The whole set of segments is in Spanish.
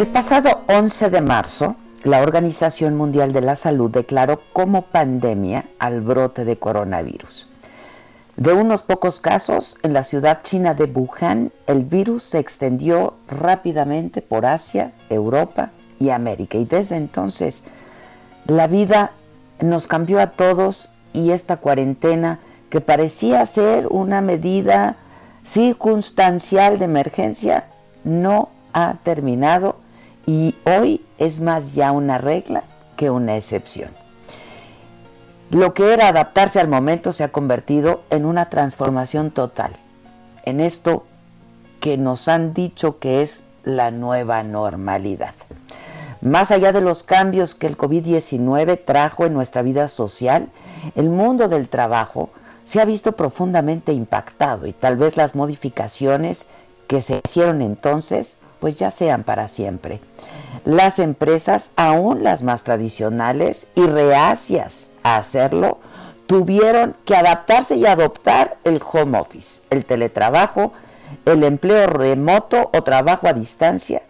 El pasado 11 de marzo, la Organización Mundial de la Salud declaró como pandemia al brote de coronavirus. De unos pocos casos, en la ciudad china de Wuhan, el virus se extendió rápidamente por Asia, Europa y América. Y desde entonces, la vida nos cambió a todos y esta cuarentena, que parecía ser una medida circunstancial de emergencia, no ha terminado y hoy es más ya una regla que una excepción. Lo que era adaptarse al momento se ha convertido en una transformación total, en esto que nos han dicho que es la nueva normalidad. Más allá de los cambios que el COVID-19 trajo en nuestra vida social, el mundo del trabajo se ha visto profundamente impactado y tal vez las modificaciones que se hicieron entonces pues ya sean para siempre. Las empresas, aún las más tradicionales y reacias a hacerlo, tuvieron que adaptarse y adoptar el home office, el teletrabajo, el empleo remoto o trabajo a distancia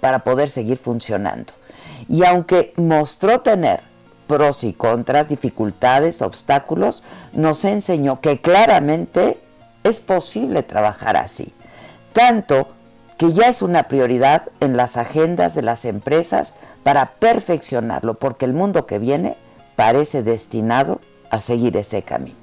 para poder seguir funcionando. Y aunque mostró tener pros y contras, dificultades, obstáculos, nos enseñó que claramente es posible trabajar así. Tanto que ya es una prioridad en las agendas de las empresas para perfeccionarlo, porque el mundo que viene parece destinado a seguir ese camino.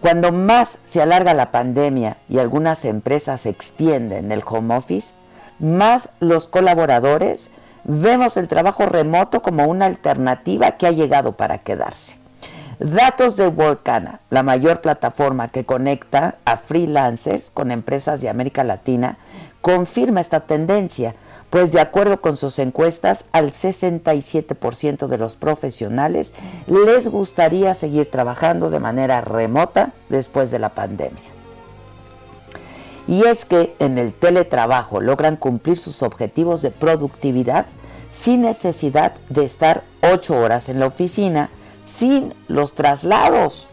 Cuando más se alarga la pandemia y algunas empresas extienden el home office, más los colaboradores vemos el trabajo remoto como una alternativa que ha llegado para quedarse. Datos de Workana, la mayor plataforma que conecta a freelancers con empresas de América Latina, confirma esta tendencia, pues de acuerdo con sus encuestas, al 67% de los profesionales les gustaría seguir trabajando de manera remota después de la pandemia. Y es que en el teletrabajo logran cumplir sus objetivos de productividad sin necesidad de estar ocho horas en la oficina, sin los traslados,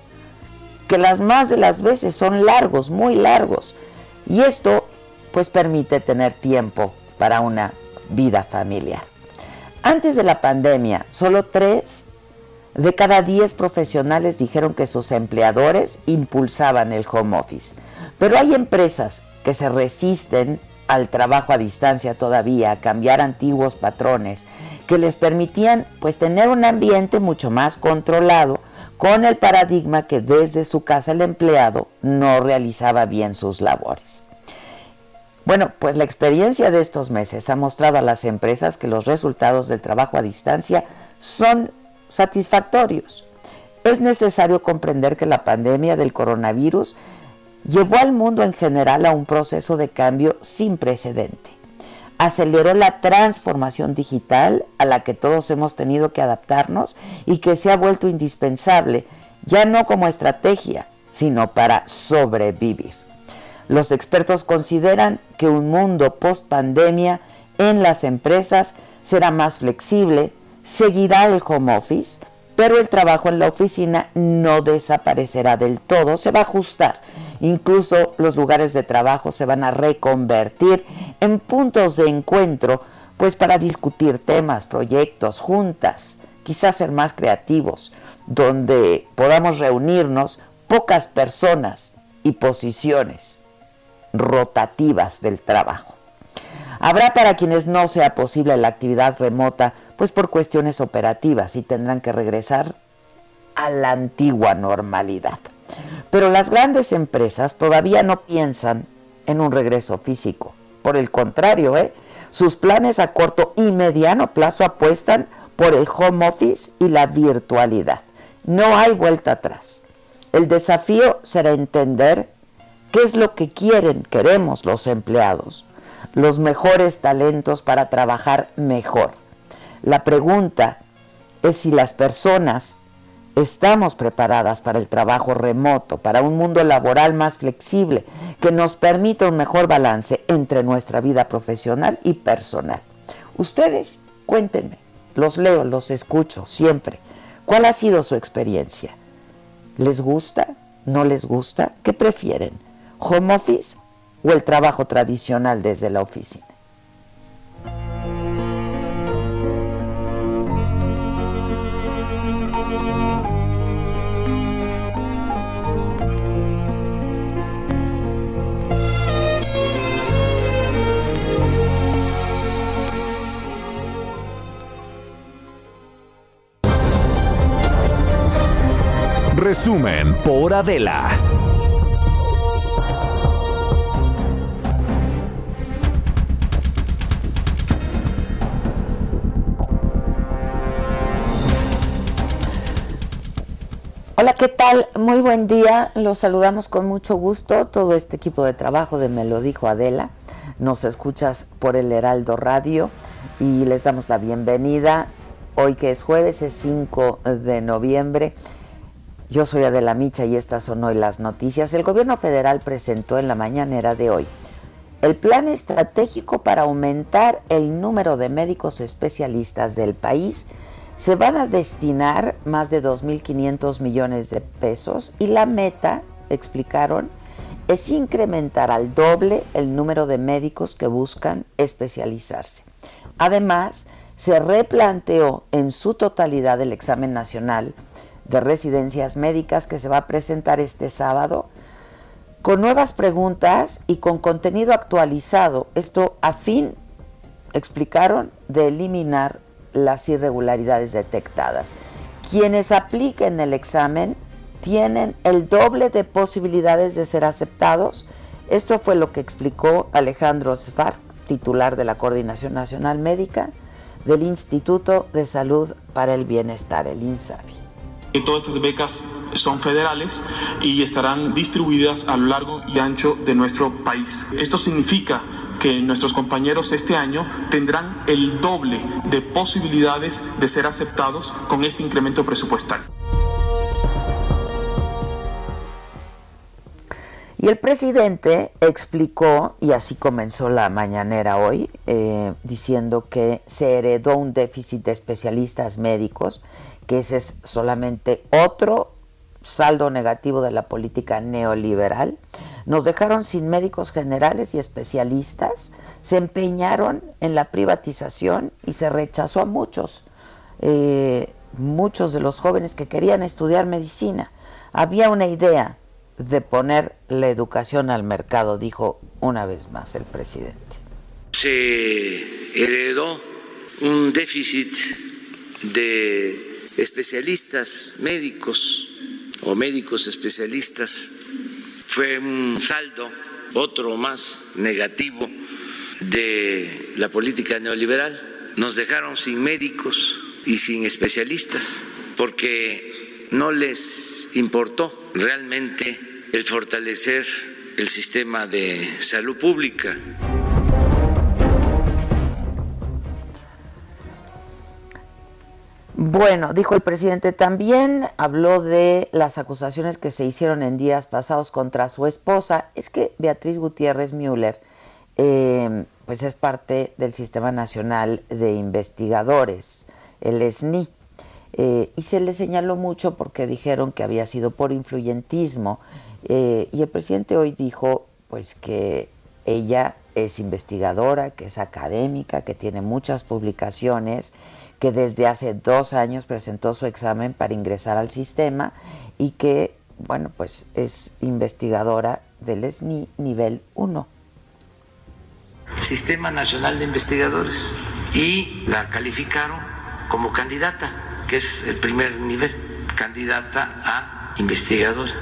que las más de las veces son largos, muy largos. Y esto pues permite tener tiempo para una vida familiar. Antes de la pandemia, solo tres de cada diez profesionales dijeron que sus empleadores impulsaban el home office. Pero hay empresas que se resisten al trabajo a distancia todavía, a cambiar antiguos patrones que les permitían pues tener un ambiente mucho más controlado con el paradigma que desde su casa el empleado no realizaba bien sus labores. Bueno, pues la experiencia de estos meses ha mostrado a las empresas que los resultados del trabajo a distancia son satisfactorios. Es necesario comprender que la pandemia del coronavirus llevó al mundo en general a un proceso de cambio sin precedente. Aceleró la transformación digital a la que todos hemos tenido que adaptarnos y que se ha vuelto indispensable, ya no como estrategia, sino para sobrevivir. Los expertos consideran que un mundo post pandemia en las empresas será más flexible, seguirá el home office, pero el trabajo en la oficina no desaparecerá del todo, se va a ajustar. Incluso los lugares de trabajo se van a reconvertir en puntos de encuentro, pues para discutir temas, proyectos, juntas, quizás ser más creativos, donde podamos reunirnos pocas personas y posiciones rotativas del trabajo. Habrá para quienes no sea posible la actividad remota, pues por cuestiones operativas y tendrán que regresar a la antigua normalidad. Pero las grandes empresas todavía no piensan en un regreso físico. Por el contrario, ¿eh? sus planes a corto y mediano plazo apuestan por el home office y la virtualidad. No hay vuelta atrás. El desafío será entender qué es lo que quieren, queremos los empleados, los mejores talentos para trabajar mejor. La pregunta es si las personas estamos preparadas para el trabajo remoto, para un mundo laboral más flexible, que nos permita un mejor balance entre nuestra vida profesional y personal. Ustedes, cuéntenme, los leo, los escucho siempre. ¿Cuál ha sido su experiencia? ¿Les gusta? ¿No les gusta? ¿Qué prefieren? ¿Home office o el trabajo tradicional desde la oficina? Resumen por Adela. Hola, ¿qué tal? Muy buen día. Los saludamos con mucho gusto. Todo este equipo de trabajo de Me lo dijo Adela. Nos escuchas por el Heraldo Radio y les damos la bienvenida. Hoy que es jueves, es 5 de noviembre yo soy Adela Micha y estas son hoy las noticias. El gobierno federal presentó en la mañanera de hoy el plan estratégico para aumentar el número de médicos especialistas del país. Se van a destinar más de 2.500 millones de pesos y la meta, explicaron, es incrementar al doble el número de médicos que buscan especializarse. Además, se replanteó en su totalidad el examen nacional de residencias médicas que se va a presentar este sábado con nuevas preguntas y con contenido actualizado. Esto a fin, explicaron, de eliminar las irregularidades detectadas. Quienes apliquen el examen tienen el doble de posibilidades de ser aceptados. Esto fue lo que explicó Alejandro Sfar, titular de la Coordinación Nacional Médica del Instituto de Salud para el Bienestar, el INSABI. Todas estas becas son federales y estarán distribuidas a lo largo y ancho de nuestro país. Esto significa que nuestros compañeros este año tendrán el doble de posibilidades de ser aceptados con este incremento presupuestal. Y el presidente explicó, y así comenzó la mañanera hoy, eh, diciendo que se heredó un déficit de especialistas médicos que ese es solamente otro saldo negativo de la política neoliberal. Nos dejaron sin médicos generales y especialistas, se empeñaron en la privatización y se rechazó a muchos, eh, muchos de los jóvenes que querían estudiar medicina. Había una idea de poner la educación al mercado, dijo una vez más el presidente. Se heredó un déficit de especialistas médicos o médicos especialistas. Fue un saldo, otro más negativo de la política neoliberal. Nos dejaron sin médicos y sin especialistas porque no les importó realmente el fortalecer el sistema de salud pública. Bueno, dijo el presidente también, habló de las acusaciones que se hicieron en días pasados contra su esposa. Es que Beatriz Gutiérrez Müller, em, pues es parte del Sistema Nacional de Investigadores, el SNI, eh, y se le señaló mucho porque dijeron que había sido por influyentismo. Eh, y el presidente hoy dijo, pues que ella es investigadora, que es académica, que tiene muchas publicaciones que desde hace dos años presentó su examen para ingresar al sistema y que, bueno, pues es investigadora del SNI nivel 1. Sistema Nacional de Investigadores y la calificaron como candidata, que es el primer nivel, candidata a investigadora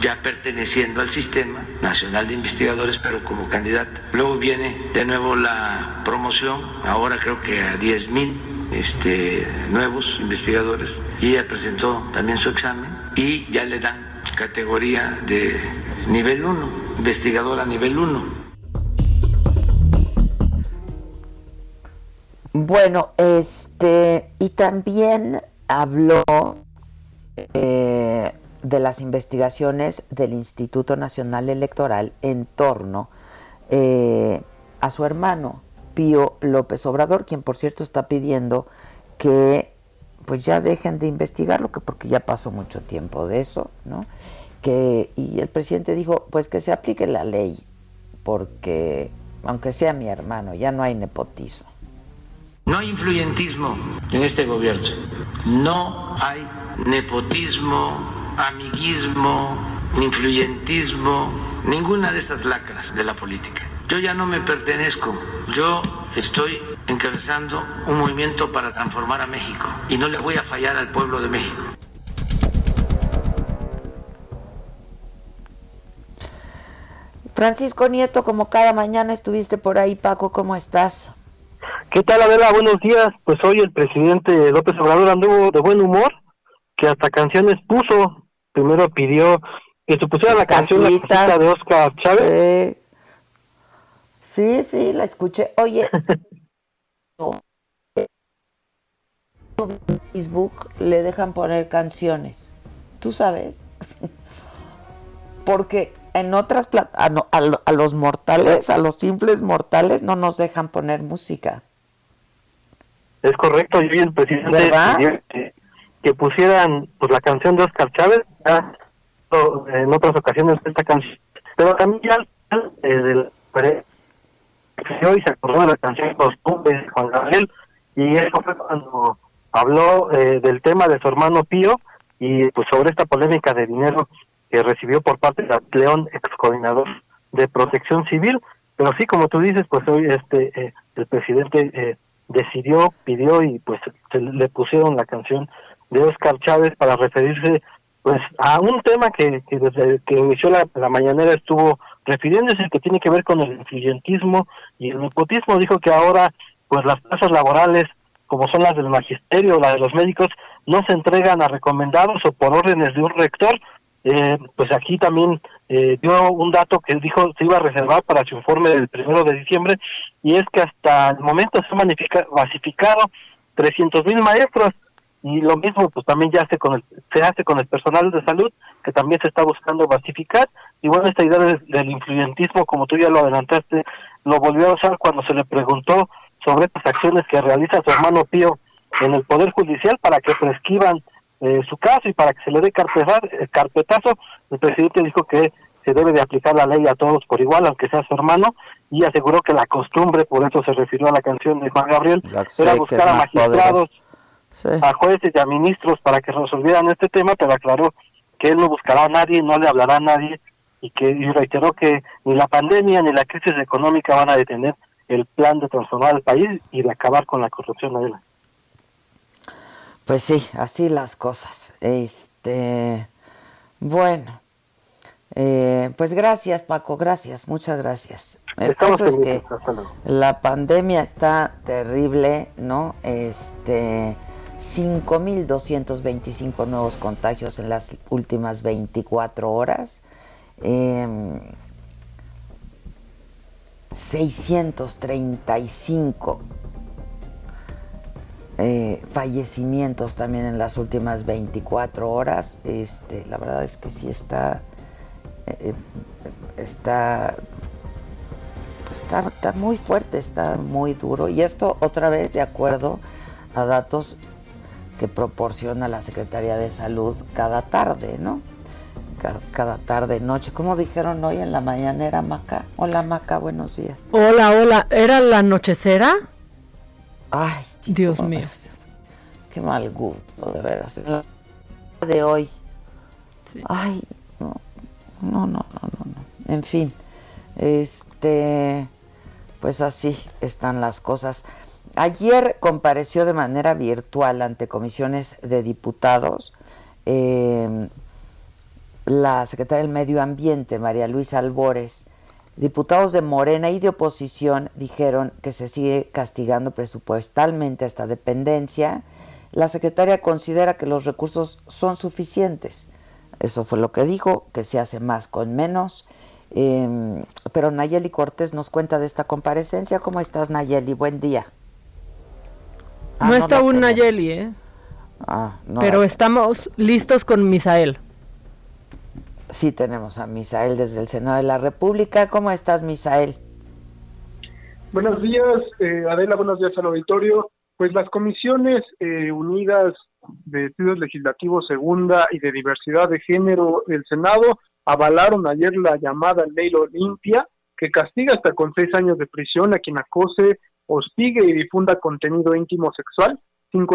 ya perteneciendo al Sistema Nacional de Investigadores, pero como candidata. Luego viene de nuevo la promoción, ahora creo que a 10 mil este, nuevos investigadores, y ella presentó también su examen y ya le dan categoría de nivel 1, investigadora nivel 1. Bueno, este, y también habló eh, de las investigaciones del Instituto Nacional Electoral en torno eh, a su hermano Pío López Obrador, quien por cierto está pidiendo que pues ya dejen de investigarlo, que porque ya pasó mucho tiempo de eso, ¿no? Que, y el presidente dijo, pues que se aplique la ley, porque aunque sea mi hermano, ya no hay nepotismo. No hay influyentismo en este gobierno, no hay nepotismo, amiguismo, influyentismo, ninguna de estas lacras de la política. Yo ya no me pertenezco, yo estoy encabezando un movimiento para transformar a México y no le voy a fallar al pueblo de México. Francisco Nieto, como cada mañana estuviste por ahí, Paco, ¿cómo estás? ¿Qué tal, Adela? Buenos días. Pues hoy el presidente López Obrador anduvo de buen humor, que hasta canciones puso. Primero pidió que se pusiera la canción la de Oscar Chávez. Sí. Sí, la escuché. Oye, Facebook le dejan poner canciones. ¿Tú sabes? Porque en otras a, a, los mortales, a los simples mortales, no nos dejan poner música. Es correcto, y el presidente que, que, pusieran pues la canción de Oscar Chávez, en otras ocasiones esta canción, pero también ya eh, del hoy se acordó de la canción Costumbre de Juan Gabriel, y eso fue cuando habló eh, del tema de su hermano Pío y pues sobre esta polémica de dinero que recibió por parte de León, ex coordinador de Protección Civil. Pero sí, como tú dices, pues hoy este eh, el presidente eh, decidió, pidió y pues se le pusieron la canción de Oscar Chávez para referirse pues a un tema que, que desde que inició la, la mañanera estuvo refiriéndose que tiene que ver con el influyentismo y el nepotismo. Dijo que ahora pues las plazas laborales como son las del magisterio, las de los médicos, no se entregan a recomendados o por órdenes de un rector, eh, pues aquí también eh, dio un dato que dijo se iba a reservar para su informe del primero de diciembre y es que hasta el momento se ha basificado 300 mil maestros y lo mismo pues también ya hace con el, se hace con el personal de salud que también se está buscando basificar y bueno esta idea del influyentismo como tú ya lo adelantaste lo volvió a usar cuando se le preguntó sobre estas acciones que realiza su hermano Pío en el Poder Judicial para que prescriban eh, su caso y para que se le dé eh, carpetazo, el presidente dijo que se debe de aplicar la ley a todos por igual, aunque sea su hermano, y aseguró que la costumbre, por eso se refirió a la canción de Juan Gabriel, era buscar a magistrados, a jueces y a ministros para que resolvieran este tema, pero aclaró que él no buscará a nadie, no le hablará a nadie, y que y reiteró que ni la pandemia ni la crisis económica van a detener el plan de transformar el país y de acabar con la corrupción. Pues sí, así las cosas. Este, bueno, eh, pues gracias Paco, gracias, muchas gracias. El caso es que la pandemia está terrible, ¿no? Este, 5.225 nuevos contagios en las últimas 24 horas. 635 em, eh, fallecimientos también en las últimas 24 horas. Este, la verdad es que sí está, eh, está, está, está muy fuerte, está muy duro. Y esto otra vez de acuerdo a datos que proporciona la Secretaría de Salud cada tarde, ¿no? Cada, tarde, noche. Como dijeron hoy en la mañanera, Maca? Hola, Maca, buenos días. Hola, hola. ¿Era la anochecera? Ay, Dios mío. qué mal gusto, de veras. De hoy. Ay, no, no, no, no, no. En fin, este, pues así están las cosas. Ayer compareció de manera virtual ante comisiones de diputados eh, la secretaria del Medio Ambiente, María Luisa Albores. Diputados de Morena y de oposición dijeron que se sigue castigando presupuestalmente esta dependencia. La secretaria considera que los recursos son suficientes. Eso fue lo que dijo, que se hace más con menos. Eh, pero Nayeli Cortés nos cuenta de esta comparecencia. ¿Cómo estás, Nayeli? Buen día. Ah, no, está un Nayeli, ¿eh? Ah, no Pero estamos listos con Misael. Sí, tenemos a Misael desde el Senado de la República. ¿Cómo estás, Misael? Buenos días, eh, Adela, buenos días al auditorio. Pues las comisiones eh, unidas de estudios legislativos segunda y de diversidad de género del Senado avalaron ayer la llamada ley Olimpia, que castiga hasta con seis años de prisión a quien acose, hostigue y difunda contenido íntimo sexual sin,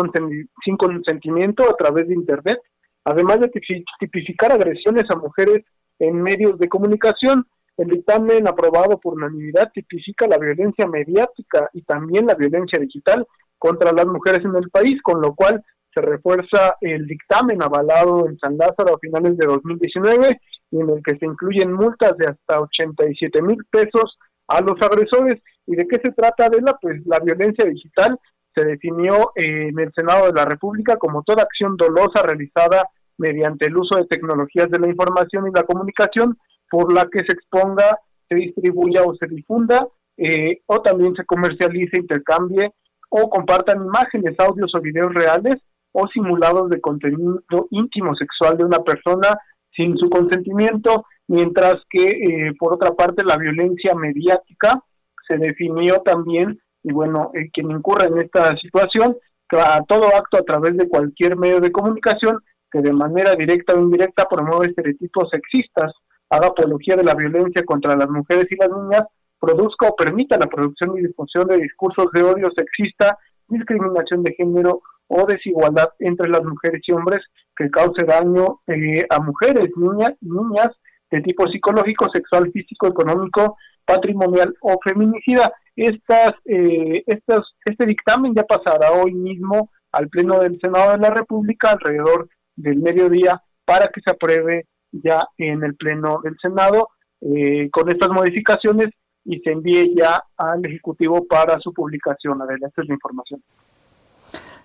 sin consentimiento a través de Internet, además de tipificar agresiones a mujeres en medios de comunicación. El dictamen aprobado por unanimidad tipifica la violencia mediática y también la violencia digital contra las mujeres en el país, con lo cual se refuerza el dictamen avalado en San Lázaro a finales de 2019 y en el que se incluyen multas de hasta 87 mil pesos a los agresores. ¿Y de qué se trata, de la Pues la violencia digital se definió en el Senado de la República como toda acción dolosa realizada mediante el uso de tecnologías de la información y la comunicación por la que se exponga, se distribuya o se difunda, eh, o también se comercialice, intercambie o compartan imágenes, audios o videos reales o simulados de contenido íntimo sexual de una persona sin su consentimiento, mientras que eh, por otra parte la violencia mediática se definió también, y bueno, eh, quien incurra en esta situación, a todo acto a través de cualquier medio de comunicación que de manera directa o indirecta promueve estereotipos sexistas, haga apología de la violencia contra las mujeres y las niñas, produzca o permita la producción y difusión de discursos de odio sexista, discriminación de género o desigualdad entre las mujeres y hombres que cause daño eh, a mujeres, niñas, niñas de tipo psicológico, sexual, físico, económico, patrimonial o feminicida. Estas, eh, estas, este dictamen ya pasará hoy mismo al Pleno del Senado de la República alrededor del mediodía para que se apruebe ya en el Pleno del Senado eh, con estas modificaciones y se envíe ya al Ejecutivo para su publicación. Adelante, esta es la información.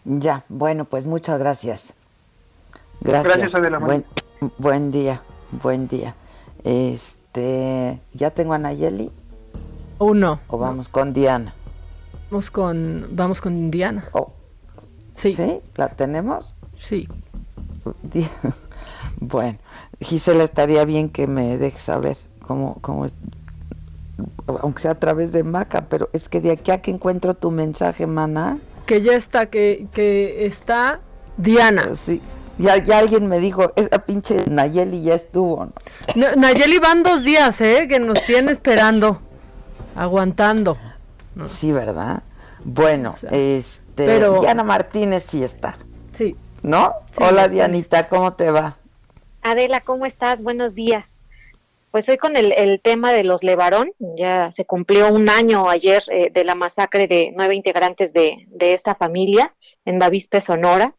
Ya, bueno, pues muchas gracias. Gracias. Gracias, Adela. Buen, buen día, buen día. Este, ¿ya tengo a Nayeli? Uno. ¿O vamos con Diana? Vamos con, vamos con Diana. Oh. Sí. ¿Sí? ¿La tenemos? Sí. Bueno, Gisela, estaría bien que me dejes saber cómo, cómo es, aunque sea a través de Maca, pero es que de aquí a que encuentro tu mensaje, mana que ya está, que, que está Diana. Sí. Ya, ya alguien me dijo, esa pinche Nayeli ya estuvo. Nayeli van dos días, ¿eh? Que nos tiene esperando, aguantando. Sí, ¿verdad? Bueno, este, Diana Martínez sí está. Sí. ¿No? Hola Dianita, ¿cómo te va? Adela, ¿cómo estás? Buenos días. Pues hoy con el, tema de los Levarón, ya se cumplió un año ayer eh, de la masacre de nueve integrantes de, de esta familia en Bavispe, Sonora.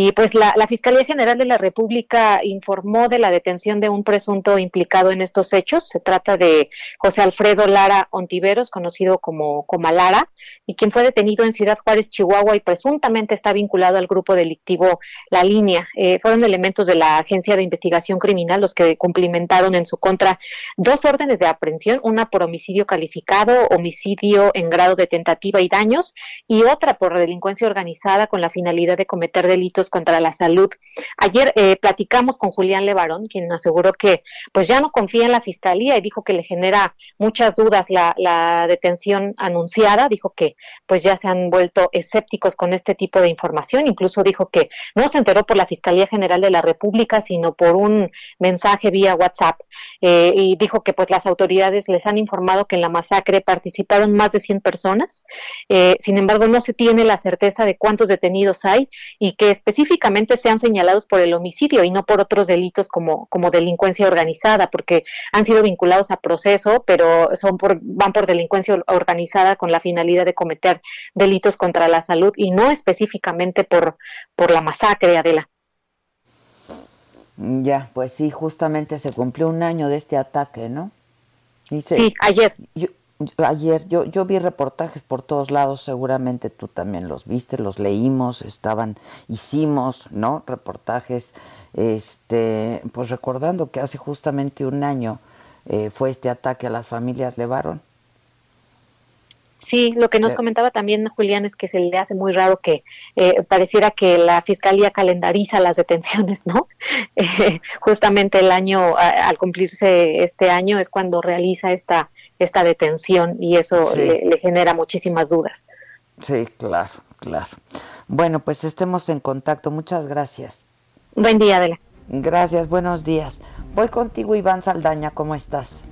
Y pues la, Fiscalía General de la República informó de la detención de un presunto implicado en estos hechos. Se trata de José Alfredo Lara Ontiveros, conocido como, como Lara, y quien fue detenido en Ciudad Juárez, Chihuahua, y presuntamente está vinculado al grupo delictivo La Línea. Eh, fueron elementos de la Agencia de Investigación Criminal los que cumplimentaron en su contra dos órdenes de aprehensión, una por homicidio calificado, homicidio en grado de tentativa y daños, y otra por delincuencia organizada con la finalidad de cometer delitos contra la salud. Ayer eh, platicamos con Julián Levarón, quien aseguró que pues ya no confía en la fiscalía y dijo que le genera muchas dudas la, detención anunciada. Dijo que pues ya se han vuelto escépticos con este tipo de información. Incluso dijo que no se enteró por la Fiscalía General de la República, sino por un mensaje vía WhatsApp. Eh, y dijo que pues las autoridades les han informado que en la masacre participaron más de 100 personas. Eh, sin embargo, no se tiene la certeza de cuántos detenidos hay y que específicamente sean señalados por el homicidio y no por otros delitos como, como delincuencia organizada, porque han sido vinculados a proceso, pero son por, van por delincuencia organizada con la finalidad de cometer delitos contra la salud y no específicamente por, por la masacre, Adela. Ya, pues sí, justamente se cumplió un año de este ataque, ¿no? sí, ayer. Yo, ayer yo, yo vi reportajes por todos lados, seguramente tú también los viste, los leímos, estaban, hicimos, ¿no? Reportajes, este, pues recordando que hace justamente un año eh, fue este ataque a las familias Levaron. Sí, lo que nos comentaba también Julián es que se le hace muy raro que eh, pareciera que la fiscalía calendariza las detenciones, ¿no? Eh, justamente el año, al cumplirse este año, es cuando realiza esta esta detención y eso le, genera muchísimas dudas. Sí, claro, claro. Bueno, pues estemos en contacto. Muchas gracias. Buen día, Adela. Gracias, buenos días. Voy contigo, Iván Saldaña, ¿cómo estás?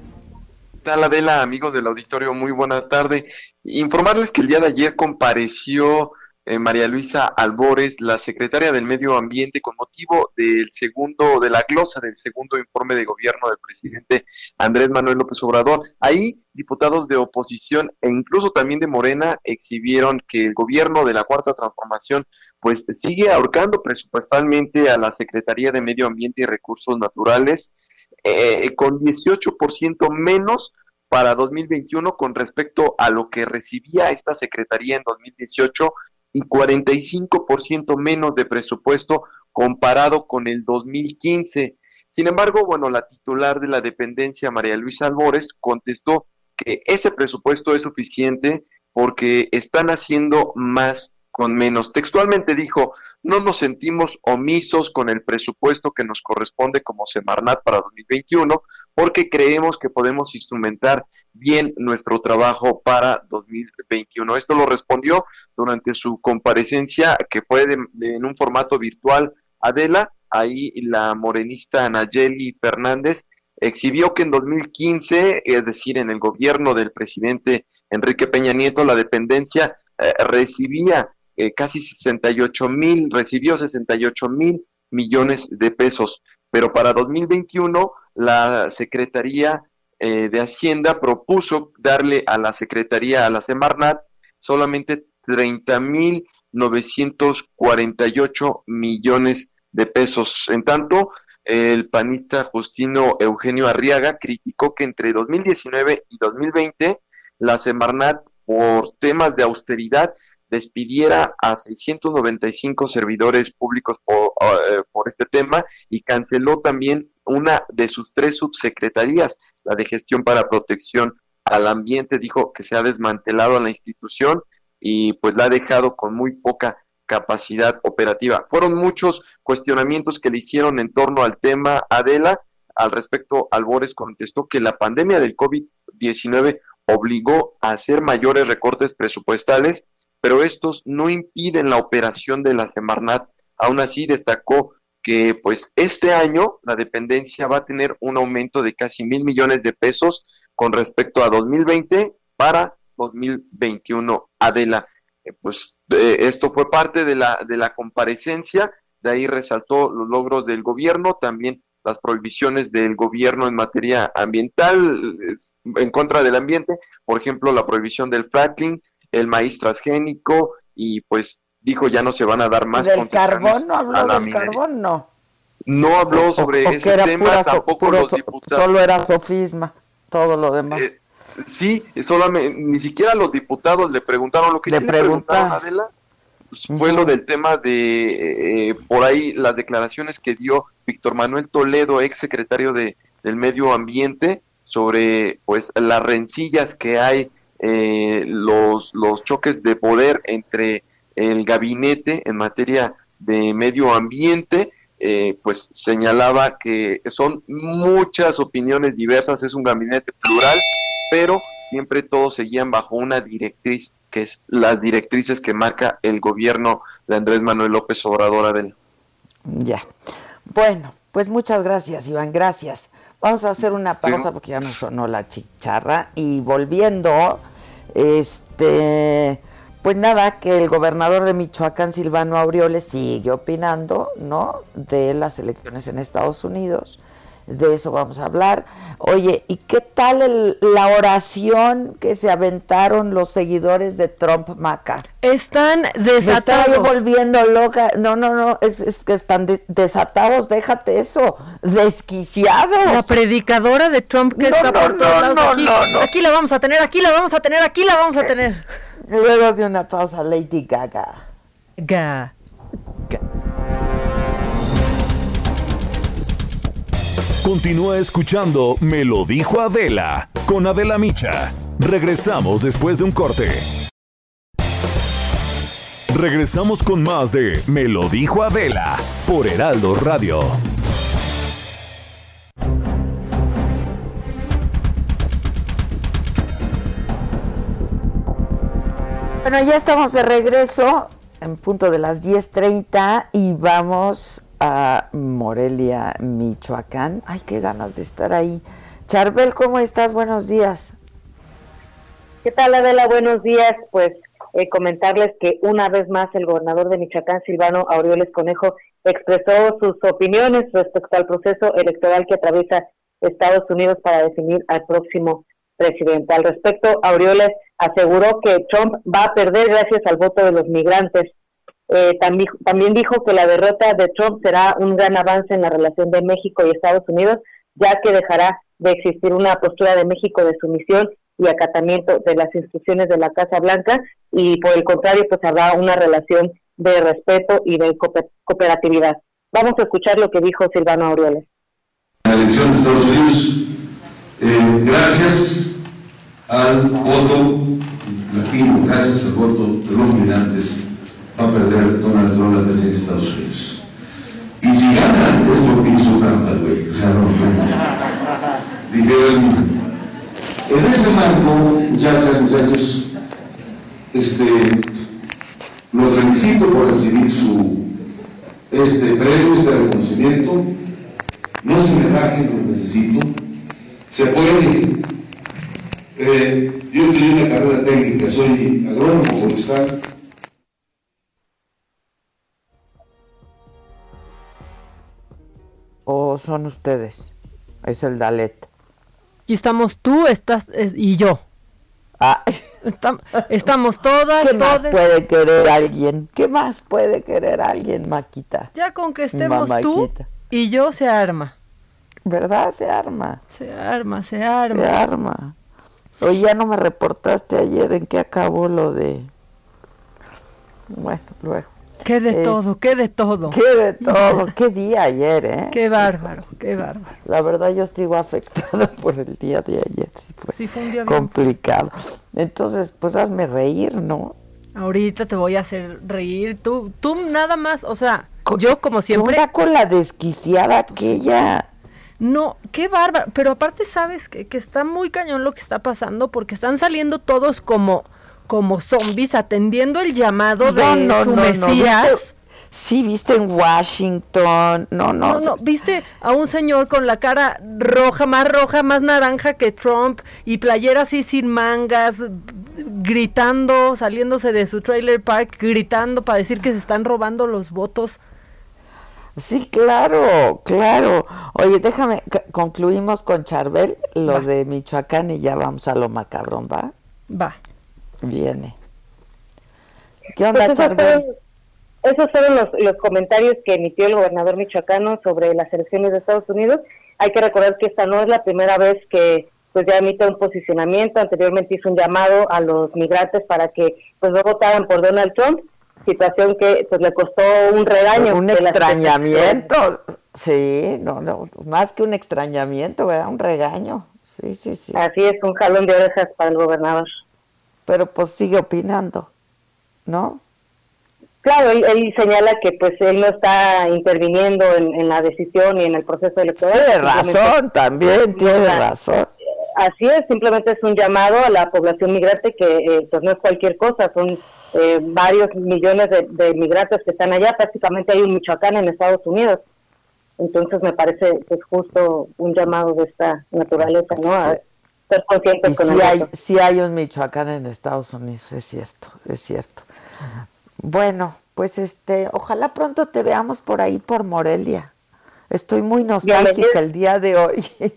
tal Adela, amigos del auditorio? Muy buena tarde. Informarles que el día de ayer compareció eh, María Luisa Albores, la secretaria del Medio Ambiente, con motivo del segundo, de la glosa del segundo informe de gobierno del presidente Andrés Manuel López Obrador. Ahí, diputados de oposición e incluso también de Morena exhibieron que el gobierno de la Cuarta Transformación pues sigue ahorcando presupuestalmente a la Secretaría de Medio Ambiente y Recursos Naturales eh, con 18% menos para 2021 con respecto a lo que recibía esta secretaría en 2018 y 45% menos de presupuesto comparado con el 2015. Sin embargo, bueno, la titular de la dependencia, María Luisa Albores, contestó que ese presupuesto es suficiente porque están haciendo más con menos. Textualmente dijo, no nos sentimos omisos con el presupuesto que nos corresponde como Semarnat para 2021, porque creemos que podemos instrumentar bien nuestro trabajo para 2021. Esto lo respondió durante su comparecencia, que fue en un formato virtual. Adela, ahí la morenista Nayeli Fernández exhibió que en 2015, es decir, en el gobierno del presidente Enrique Peña Nieto, la dependencia eh, recibía eh, casi 68 mil, recibió 68 mil millones de pesos, pero para 2021 la Secretaría eh, de Hacienda propuso darle a la Secretaría, a la Semarnat, solamente 30 mil 948 millones de pesos. En tanto, el panista Justino Eugenio Arriaga criticó que entre 2019 y 2020 la Semarnat por temas de austeridad despidiera a 695 servidores públicos eh, por, este tema y canceló también una de sus tres subsecretarías, la de gestión para protección al ambiente, dijo que se ha desmantelado la institución y pues la ha dejado con muy poca capacidad operativa. Fueron muchos cuestionamientos que le hicieron en torno al tema Adela. Al respecto, Albores contestó que la pandemia del COVID-19 obligó a hacer mayores recortes presupuestales pero estos no impiden la operación de la Semarnat. Aún así destacó que pues este año la dependencia va a tener un aumento de casi mil millones de pesos con respecto a 2020 para 2021. Adela, eh, pues eh, esto fue parte de la, de la comparecencia, de ahí resaltó los logros del gobierno, también las prohibiciones del gobierno en materia ambiental en contra del ambiente, por ejemplo, la prohibición del fracking, el maíz transgénico y pues dijo ya no se van a dar más ¿Del carbón no habló del carbón no? No habló sobre ese tema, tampoco los diputados. Solo era sofisma, todo lo demás. Eh, sí, solamente, ni siquiera los diputados le preguntaron lo que le preguntaron, Adela, pues, fue lo del tema de, eh, por ahí, las declaraciones que dio Víctor Manuel Toledo, ex secretario de, del Medio Ambiente, sobre pues las rencillas que hay eh, los, los choques de poder entre el gabinete en materia de Medio Ambiente, eh, pues señalaba que son muchas opiniones diversas, es un gabinete plural, pero siempre todos seguían bajo una directriz que es las directrices que marca el gobierno de Andrés Manuel López Obrador Adel. Ya. Bueno, pues muchas gracias, Iván, gracias. Vamos a hacer una pausa porque ya nos sonó la chicharra y volviendo, este, pues nada, que el gobernador de Michoacán, Silvano Aureoles, sigue opinando, ¿no? De las elecciones en Estados Unidos de eso vamos a hablar. Oye, ¿y qué tal la oración que se aventaron los seguidores de Trump Maca? Están desatados. Me volviendo loca. No, no, no, es, que están desatados, déjate eso, desquiciados. La predicadora de Trump que está por todos lados aquí. Aquí la vamos a tener, aquí la vamos a tener, aquí la vamos a eh, tener. Luego de una pausa, Lady Gaga. Ga. Continúa escuchando Me lo dijo Adela con Adela Micha. Regresamos después de un corte. Regresamos con más de Me lo dijo Adela por Heraldo Radio. Bueno, ya estamos de regreso en punto de las 10.30 y vamos a Morelia, Michoacán. Ay, qué ganas de estar ahí. Charbel, ¿cómo estás? Buenos días. ¿Qué tal, Adela? Buenos días. Pues eh, comentarles que una vez más el gobernador de Michoacán, Silvano Aureoles Conejo, expresó sus opiniones respecto al proceso electoral que atraviesa Estados Unidos para definir al próximo presidente. Al respecto, Aureoles aseguró que Trump va a perder gracias al voto de los migrantes eh, también, dijo que la derrota de Trump será un gran avance en la relación de México y Estados Unidos, ya que dejará de existir una postura de México de sumisión y acatamiento de las instrucciones de la Casa Blanca y por el contrario pues habrá una relación de respeto y de cooperatividad. Vamos a escuchar lo que dijo Silvano Aureoles. La elección de eh, gracias al voto latino, gracias al voto de los migrantes, va a perder Donald Trump la de Estados Unidos. Y si gana, es lo que hizo trampa güey. O sea, no, no. Dijeron, en este marco, muchachas, muchachos, este, los felicito por recibir su este premio, este reconocimiento. No se me bajen, lo necesito. Se puede. Eh, yo estudié una carrera técnica, soy agrónomo forestal o son ustedes? Es el Dalet. Aquí estamos tú, estás y yo. Ah. estamos todas. ¿Qué más puede querer alguien? ¿Qué más puede querer alguien, Maquita? Ya con que estemos tú y yo se arma. ¿Verdad? Se arma. Se arma, se arma. Se arma. Oye, ya no me reportaste ayer en qué acabó lo de... Bueno, luego. Qué de todo, qué de todo. Qué de todo, qué día ayer, ¿eh? Qué bárbaro, qué bárbaro. La verdad yo sigo afectada por el día de ayer, sí fue un día complicado. Entonces, pues hazme reír, ¿no? Ahorita te voy a hacer reír, tú, tú nada más, o sea, yo como siempre... Una con la desquiciada aquella... No, qué bárbaro, pero aparte sabes que, que está muy cañón lo que está pasando porque están saliendo todos como como zombies atendiendo el llamado de su Mesías. Sí, viste en Washington. No, no. No, no, viste a un señor con la cara roja, más roja, más naranja que Trump y playera así sin mangas, gritando, saliéndose de su trailer park, gritando para decir que se están robando los votos. Sí, claro, claro. Oye, déjame, concluimos con Charbel, lo de Michoacán y ya vamos a lo macabrón, ¿va? Va viene. ¿Qué onda, pues esos fueron los, los comentarios que emitió el gobernador michoacano sobre las elecciones de Estados Unidos. Hay que recordar que esta no es la primera vez que pues ya emite un posicionamiento. Anteriormente hizo un llamado a los migrantes para que pues no votaran por Donald Trump, situación que pues le costó un regaño. Un extrañamiento, sí, no, no, más que un extrañamiento, ¿verdad? Un regaño. Sí, sí, sí. Así es, un jalón de orejas para el gobernador pero pues sigue opinando, ¿no? Claro, él, señala que pues él no está interviniendo en, la decisión y en el proceso electoral. Tiene razón, también tiene razón. Así es, simplemente es un llamado a la población migrante que eh, pues no es cualquier cosa, son eh, varios millones de, migrantes que están allá, prácticamente hay un Michoacán en Estados Unidos. Entonces me parece que es justo un llamado de esta naturaleza, ¿no? A ser conscientes con sí hay, sí hay un Michoacán en Estados Unidos, es cierto, es cierto. Bueno, pues este, ojalá pronto te veamos por ahí por Morelia. Estoy muy nostálgica el día de hoy.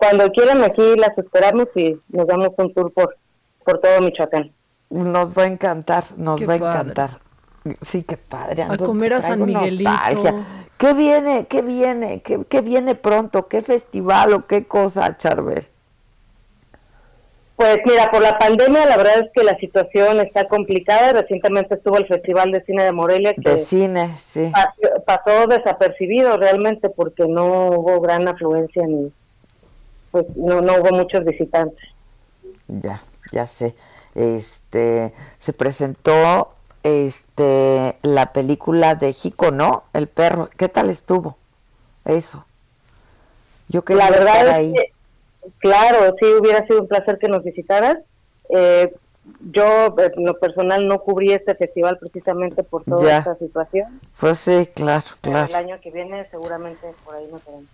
Cuando quieran aquí las esperamos y nos damos un tour por, por todo Michoacán. Nos va a encantar, nos va a encantar. Sí, qué padre. a comer a San Miguelito. ¿Qué viene? ¿Qué viene? ¿Qué, ¿Qué, viene pronto? ¿Qué festival o qué cosa, Charbel? Pues mira, por la pandemia la verdad es que la situación está complicada. Recientemente estuvo el Festival de Cine de Morelia. Que de cine, sí. Pasó, desapercibido realmente porque no hubo gran afluencia ni, pues no, no hubo muchos visitantes. Ya, ya sé. Este, se presentó este la película de Jico, ¿no? El perro. ¿Qué tal estuvo? Eso. Yo quería la verdad ahí. Claro, sí, hubiera sido un placer que nos visitaras. Eh, yo, en lo personal, no cubrí este festival precisamente por toda esta situación. Pues sí, claro, claro. el año que viene seguramente por ahí nos veremos.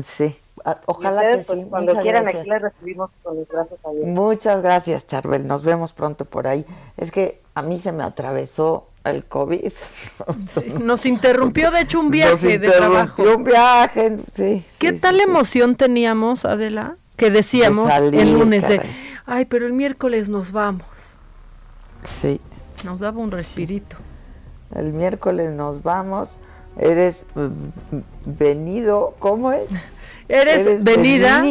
Sí, ah, ojalá que pues, Cuando quieran, aquí les recibimos con los brazos abiertos. Muchas gracias, Charbel. Nos vemos pronto por ahí. Es que a mí se me atravesó el COVID. nos interrumpió, de hecho, un viaje de trabajo. un viaje, sí. ¿Qué tal emoción teníamos, Adela? Que decíamos el lunes de, ay, pero el miércoles nos vamos. Sí. Nos daba un respirito. El miércoles nos vamos. Eres mm, venido, ¿cómo es? Eres, venida.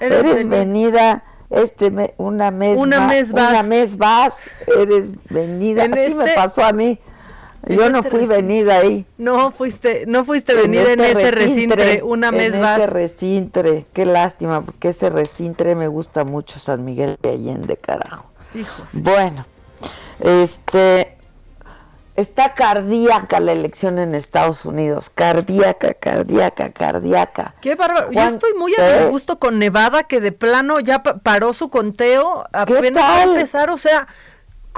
eres, venida este una mes una mes vas. una mes vas eres venida así me este pasó a mí yo no este fui venida ahí no fuiste no fuiste venida en, este ese recintre, una mes en vas ese recintre qué lástima porque ese recintre me gusta mucho San Miguel de Allende carajo Hijos. bueno este Está cardíaca la elección en Estados Unidos. Cardíaca, cardíaca, cardíaca. Qué bárbaro. Yo estoy muy a disgusto con Nevada, que de plano ya paró su conteo. Apenas va a empezar. O sea,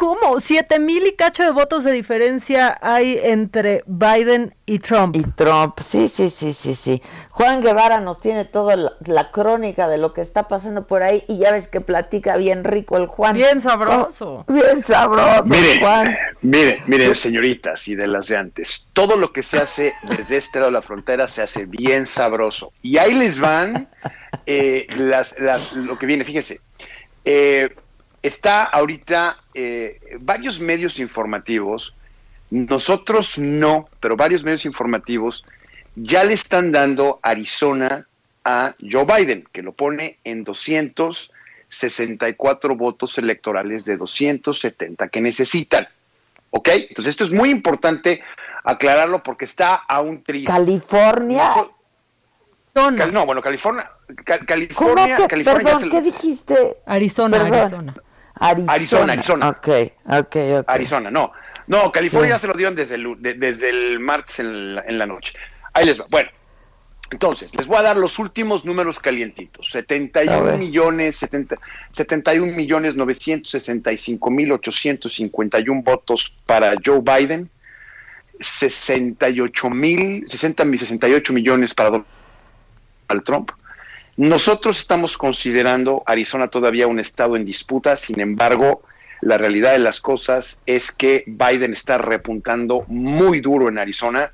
¿Cómo? Siete mil y cacho de votos de diferencia hay entre Biden y Trump. Y Trump, sí, sí, sí, sí, sí. Juan Guevara nos tiene toda la, crónica de lo que está pasando por ahí y ya ves que platica bien rico el Juan. Bien sabroso. Oh, bien sabroso, mire, Juan. Mire, mire, señoritas y de las de antes, todo lo que se hace desde este lado de la frontera se hace bien sabroso. Y ahí les van eh, las, las, lo que viene, fíjense. Eh, está ahorita eh, varios medios informativos, nosotros no, pero varios medios informativos ya le están dando Arizona a Joe Biden, que lo pone en 264 votos electorales de 270 que necesitan. ¿Ok? Entonces esto es muy importante aclararlo porque está aún triste. California. No, bueno, California. California, California Perdón, ¿qué dijiste? Arizona, Arizona. Arizona. Arizona, Ok, ok, ok. Arizona, no. No, California se lo dieron desde el, desde el martes en la, en la, noche. Ahí les va. Bueno, entonces, les voy a dar los últimos números calientitos. 71 millones, 70, 71 millones 965 mil 851 votos para Joe Biden. 68 mil, 60 68 millones para Donald Trump. Nosotros estamos considerando Arizona todavía un estado en disputa, sin embargo, la realidad de las cosas es que Biden está repuntando muy duro en Arizona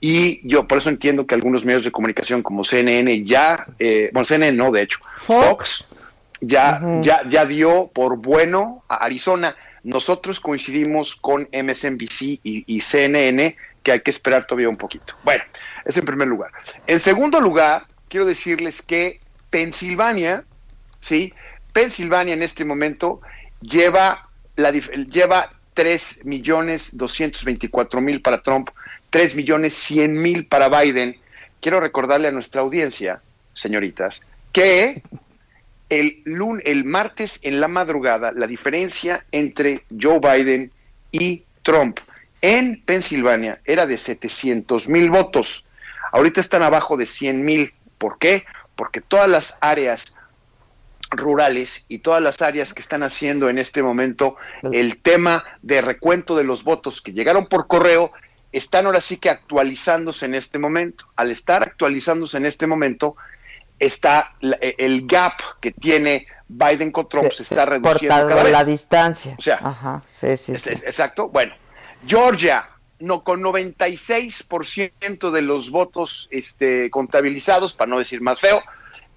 y yo por eso entiendo que algunos medios de comunicación como CNN ya, eh, bueno, CNN no, de hecho, Fox, ya, ya, ya dio por bueno a Arizona. Nosotros coincidimos con MSNBC y, y CNN que hay que esperar todavía un poquito. Bueno, es en primer lugar. En segundo lugar, quiero decirles que Pensilvania, ¿sí? Pensilvania en este momento lleva, la, lleva 3 millones 224 mil para Trump, 3 millones 100 mil para Biden. Quiero recordarle a nuestra audiencia, señoritas, que el, el martes en la madrugada la diferencia entre Joe Biden y Trump en Pensilvania era de 700 mil votos. Ahorita están abajo de 100 mil. ¿Por qué? Porque todas las áreas rurales y todas las áreas que están haciendo en este momento el tema de recuento de los votos que llegaron por correo están ahora sí que actualizándose en este momento. Al estar actualizándose en este momento, está e, el gap que tiene Biden con Trump se, está reduciendo cada vez. la distancia. O sea, Ajá, sí, sí, sí. exacto. Bueno, Georgia, no, con 96% de los votos este, contabilizados, para no decir más feo,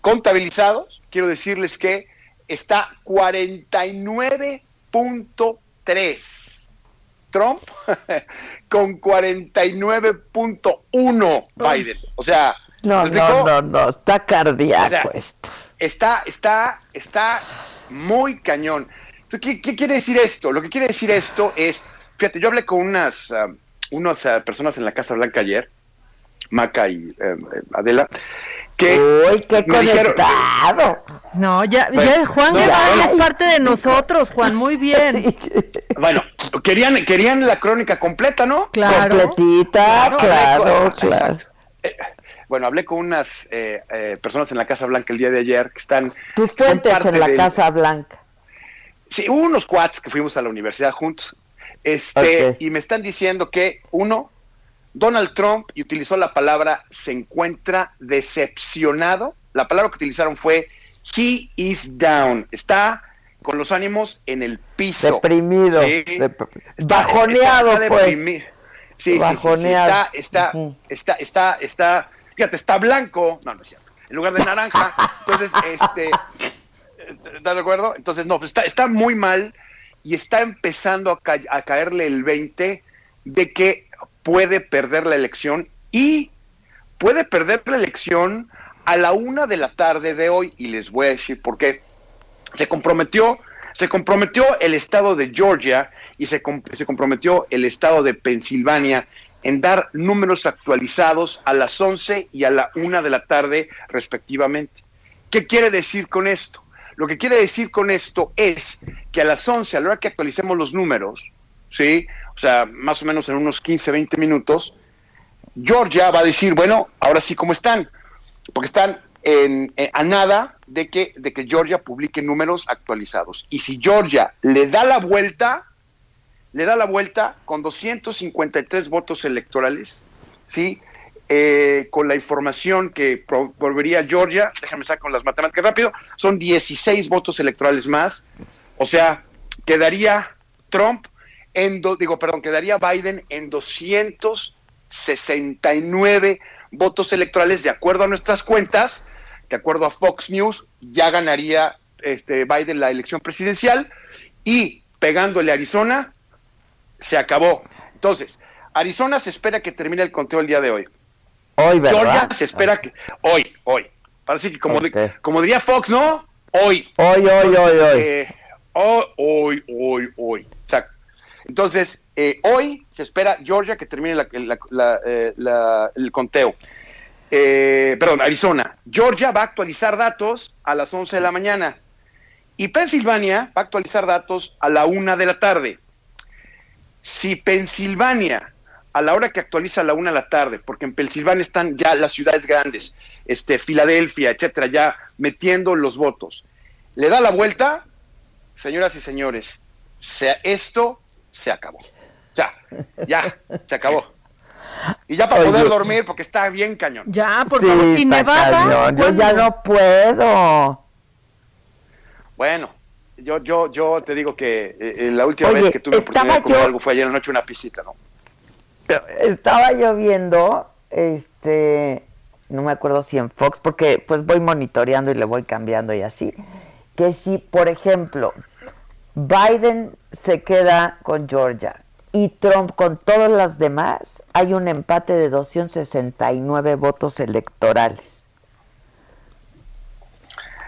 contabilizados, quiero decirles que está 49.3. Trump con 49.1 Biden. O sea, no, no, no, no, está cardíaco esto. Está, está, está muy cañón. ¿Qué, ¿Qué, quiere decir esto? Lo que quiere decir esto es, fíjate, yo hablé con unas, uh, unas uh, personas en la Casa Blanca ayer, Maca y uh, Adela, que Uy, qué me conectado. Dijeron, no, ya, ya Juan no, Guevara es parte de nosotros, Juan, muy bien. Bueno, querían, querían la crónica completa, ¿no? Claro. Completita, claro, claro. claro. Eh, bueno, hablé con unas eh, eh, personas en la Casa Blanca el día de ayer que están... Tus fuentes en la del... Casa Blanca. Sí, hubo unos cuads que fuimos a la universidad juntos. Este, okay. y me están diciendo que, uno, Donald Trump, y utilizó la palabra, se encuentra decepcionado. La palabra que utilizaron fue, he is down. Está con los ánimos en el piso. Deprimido. Sí. Dep bajoneado, está, está pues. deprimido. Sí, bajoneado. Sí, está, uh -huh. está, está, está, fíjate, está blanco, no, no es cierto, en lugar de naranja, entonces, este, ¿estás de acuerdo? Entonces, no, pues está, está muy mal y está empezando a, ca a caerle el 20 de que puede perder la elección y puede perder la elección a la una de la tarde de hoy y les voy a decir por qué. Se comprometió, se comprometió el estado de Georgia y se, comp se comprometió el estado de Pensilvania en dar números actualizados a las 11 y a la 1 de la tarde respectivamente. ¿Qué quiere decir con esto? Lo que quiere decir con esto es que a las 11, a la hora que actualicemos los números, ¿sí? O sea, más o menos en unos 15, 20 minutos, Georgia va a decir, bueno, ahora sí, ¿cómo están? Porque están en, en, a nada de que, de que Georgia publique números actualizados. Y si Georgia le da la vuelta, le da la vuelta con 253 votos electorales, ¿sí? Eh, con la información que volvería Georgia, déjame sacar con las matemáticas rápido, son 16 votos electorales más, o sea, quedaría Trump en, do, digo, perdón, quedaría Biden en 269 votos electorales de acuerdo a nuestras cuentas, de acuerdo a Fox News, ya ganaría este, Biden la elección presidencial y pegándole a Arizona, se acabó. Entonces, Arizona se espera que termine el conteo el día de hoy. Hoy, ¿verdad? Georgia se espera que hoy, hoy. Parece que como, okay. de, como diría Fox, ¿no? Hoy. Hoy, hoy, hoy, hoy. Eh, oh, hoy, hoy, hoy. Exacto. Entonces, eh, hoy se espera Georgia que termine la, la, la, eh, el conteo. Eh, perdón, Arizona. Georgia va a actualizar datos a las 11 de la mañana. Y Pensilvania va a actualizar datos a la 1 de la tarde. Si Pensilvania, a la hora que actualiza a la 1 de la tarde, porque en Pensilvania están ya las ciudades grandes, este, Filadelfia, etcétera, ya metiendo los votos, le da la vuelta, señoras y señores, sea, esto se acabó. Ya, ya, se acabó. Y ya para Oye, poder dormir, porque está bien cañón. Ya, por favor, sí, y Nevada. Yo ya no puedo. Bueno, yo, yo, yo te digo que eh, la última Oye, vez que tuve oportunidad de comer yo... algo fue ayer anoche una pisita, ¿no? Estaba lloviendo, este, no me acuerdo si en Fox, porque pues voy monitoreando y le voy cambiando y así, que si, por ejemplo, Biden se queda con Georgia y Trump con todos los demás, hay un empate de 269 votos electorales.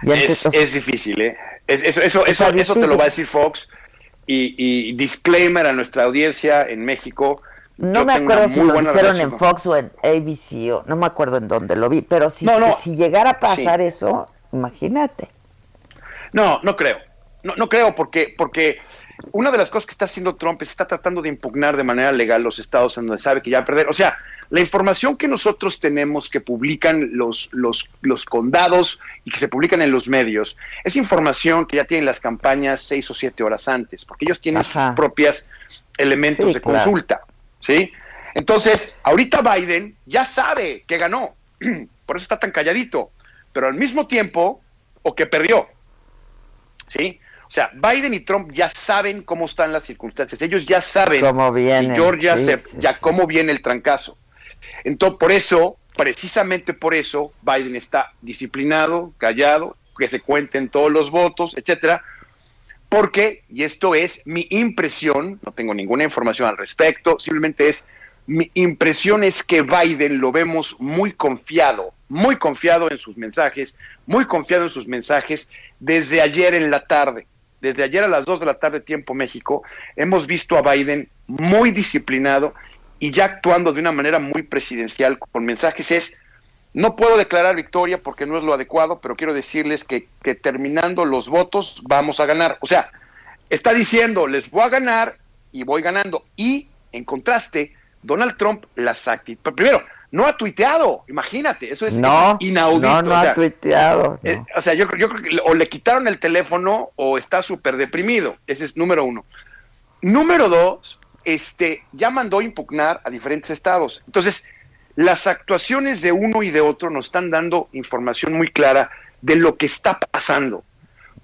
Es, es, difícil, ¿eh? Es, eso, eso, eso, eso, te lo va a decir Fox. Y, y, disclaimer a nuestra audiencia en México. No me acuerdo si lo dijeron relación. en Fox o en ABC, o no me acuerdo en dónde lo vi, pero si, no, no, si llegara a pasar sí. eso, imagínate. No, no creo. No, no creo, porque, porque una de las cosas que está haciendo Trump es está tratando de impugnar de manera legal los estados en donde sabe que ya va a perder. O sea, la información que nosotros tenemos que publican los, los, los condados y que se publican en los medios es información que ya tienen las campañas seis o siete horas antes, porque ellos tienen sus propias elementos de consulta. ¿sí? Entonces, ahorita Biden ya sabe que ganó, por eso está tan calladito, pero al mismo tiempo, o que perdió. ¿Sí? O sea, Biden y Trump ya saben cómo están las circunstancias. Ellos ya saben cómo viene, Georgia ya cómo viene el trancazo. Entonces, por eso, precisamente por eso, Biden está disciplinado, callado, que se cuenten todos los votos, etcétera, porque, y esto es mi impresión, no tengo ninguna información al respecto, simplemente es mi impresión es que Biden lo vemos muy confiado, muy confiado en sus mensajes, muy confiado en sus mensajes desde ayer en la tarde. Desde ayer a las 2 de la tarde, tiempo México, hemos visto a Biden muy disciplinado y ya actuando de una manera muy presidencial con mensajes es, no puedo declarar victoria porque no es lo adecuado, pero quiero decirles que, que terminando los votos vamos a ganar. O sea, está diciendo, les voy a ganar y voy ganando. Y, en contraste, Donald Trump las actitudes. Primero, no ha tuiteado, imagínate, eso es, inaudito. No, no ha tuiteado. Eh, o sea, yo, yo, creo que o le quitaron el teléfono o está súper deprimido. Ese es número uno. Número dos, este, ya mandó impugnar a diferentes estados. Entonces, las actuaciones de uno y de otro nos están dando información muy clara de lo que está pasando.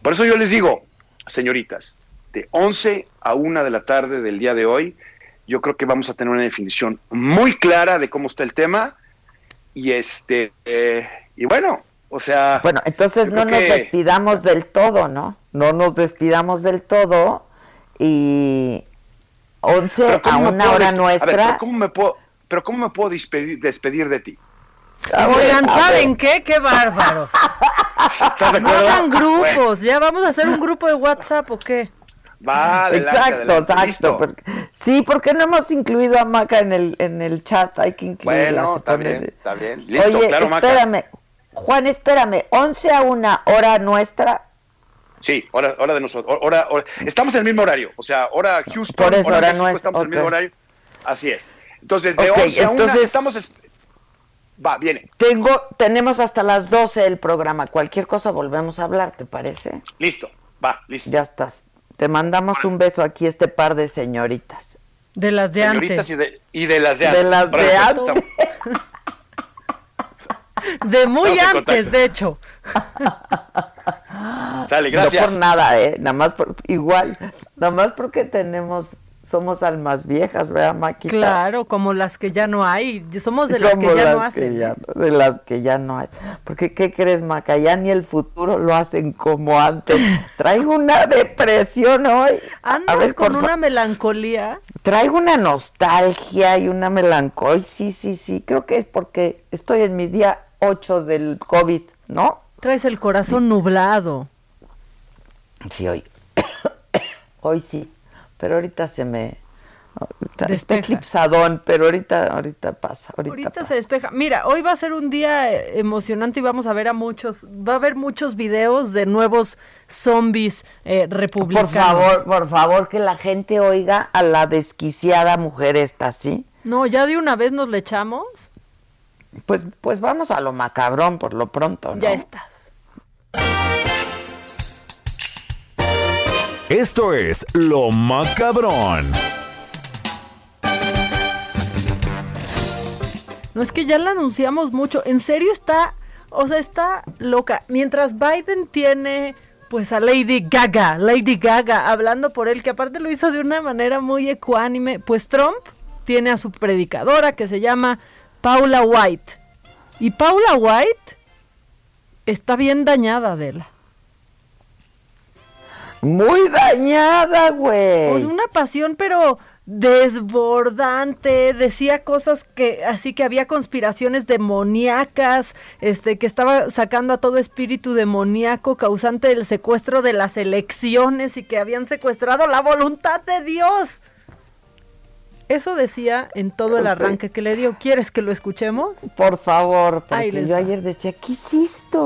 Por eso yo les digo, señoritas, de 11 a 1 de la tarde del día de hoy, yo creo que vamos a tener una definición muy clara de cómo está el tema y este eh, y bueno, o sea, bueno, entonces no nos despidamos del todo, ¿no? No nos despidamos del todo y 11 a una hora nuestra. pero cómo me puedo pero cómo me puedo despedir, despedir de ti? Oigan, ¿saben qué? ¡Qué bárbaro! No hagan grupos, ya vamos a hacer un grupo de WhatsApp o qué. Va, adelante, exacto, exacto. sí, porque no hemos incluido a Maca en el, en el chat, hay que incluirla. Bueno, está bien, está bien. Listo, Oye, claro, espérame, Juan, espérame, 11 a 1, hora nuestra. Sí, hora, hora de nosotros, hora, estamos en el mismo horario, o sea, hora Houston, Por eso, hora, México, estamos en el mismo horario, así es. Entonces, de okay, 11 a 1 estamos... Va, viene. Tengo, tenemos hasta las 12 el programa, cualquier cosa volvemos a hablar, ¿te parece? Listo, va, listo. Ya estás. Te mandamos un beso aquí, este par de señoritas. De las de antes. Y de, y de las de antes. De las de antes. De muy antes, de hecho. Dale, gracias. No por nada, ¿eh? Nada más por, igual, nada más porque tenemos somos almas viejas, ¿verdad, Maquita? Claro, como las que ya no hay. Somos de las que ya no hacen. de las que ya no hay. Porque, ¿qué crees, Maca? Ya ni el futuro lo hacen como antes. Traigo una depresión hoy. ¿Andas con una melancolía? Traigo una nostalgia y una melancolía. Sí, sí, sí. Creo que es porque estoy en mi día 8 del COVID, ¿no? Traes el corazón nublado. Sí, hoy. hoy sí pero ahorita se me está eclipsadón, pero ahorita ahorita pasa, ahorita, se despeja. Mira, hoy va a ser un día eh, emocionante y vamos a ver a muchos, va a haber muchos videos de nuevos zombies eh, republicanos. Por favor, por favor que la gente oiga a la desquiciada mujer esta, ¿sí? No, ya de una vez nos le echamos. Pues pues vamos a lo macabrón por lo pronto, ¿no? Ya estás. Esto es Lo Macabrón. No es que ya la anunciamos mucho. En serio está, o sea, está loca. Mientras Biden tiene pues a Lady Gaga, Lady Gaga hablando por él, que aparte lo hizo de una manera muy ecuánime, pues Trump tiene a su predicadora que se llama Paula White. Y Paula White está bien dañada de la. Muy dañada, güey. Pues una pasión, pero desbordante, decía cosas que así que había conspiraciones demoníacas, este que estaba sacando a todo espíritu demoníaco causante del secuestro de las elecciones y que habían secuestrado la voluntad de Dios. Eso decía en todo el arranque que le dio. ¿Quieres que lo escuchemos? Por favor, porque yo ayer decía, ¿qué hiciste?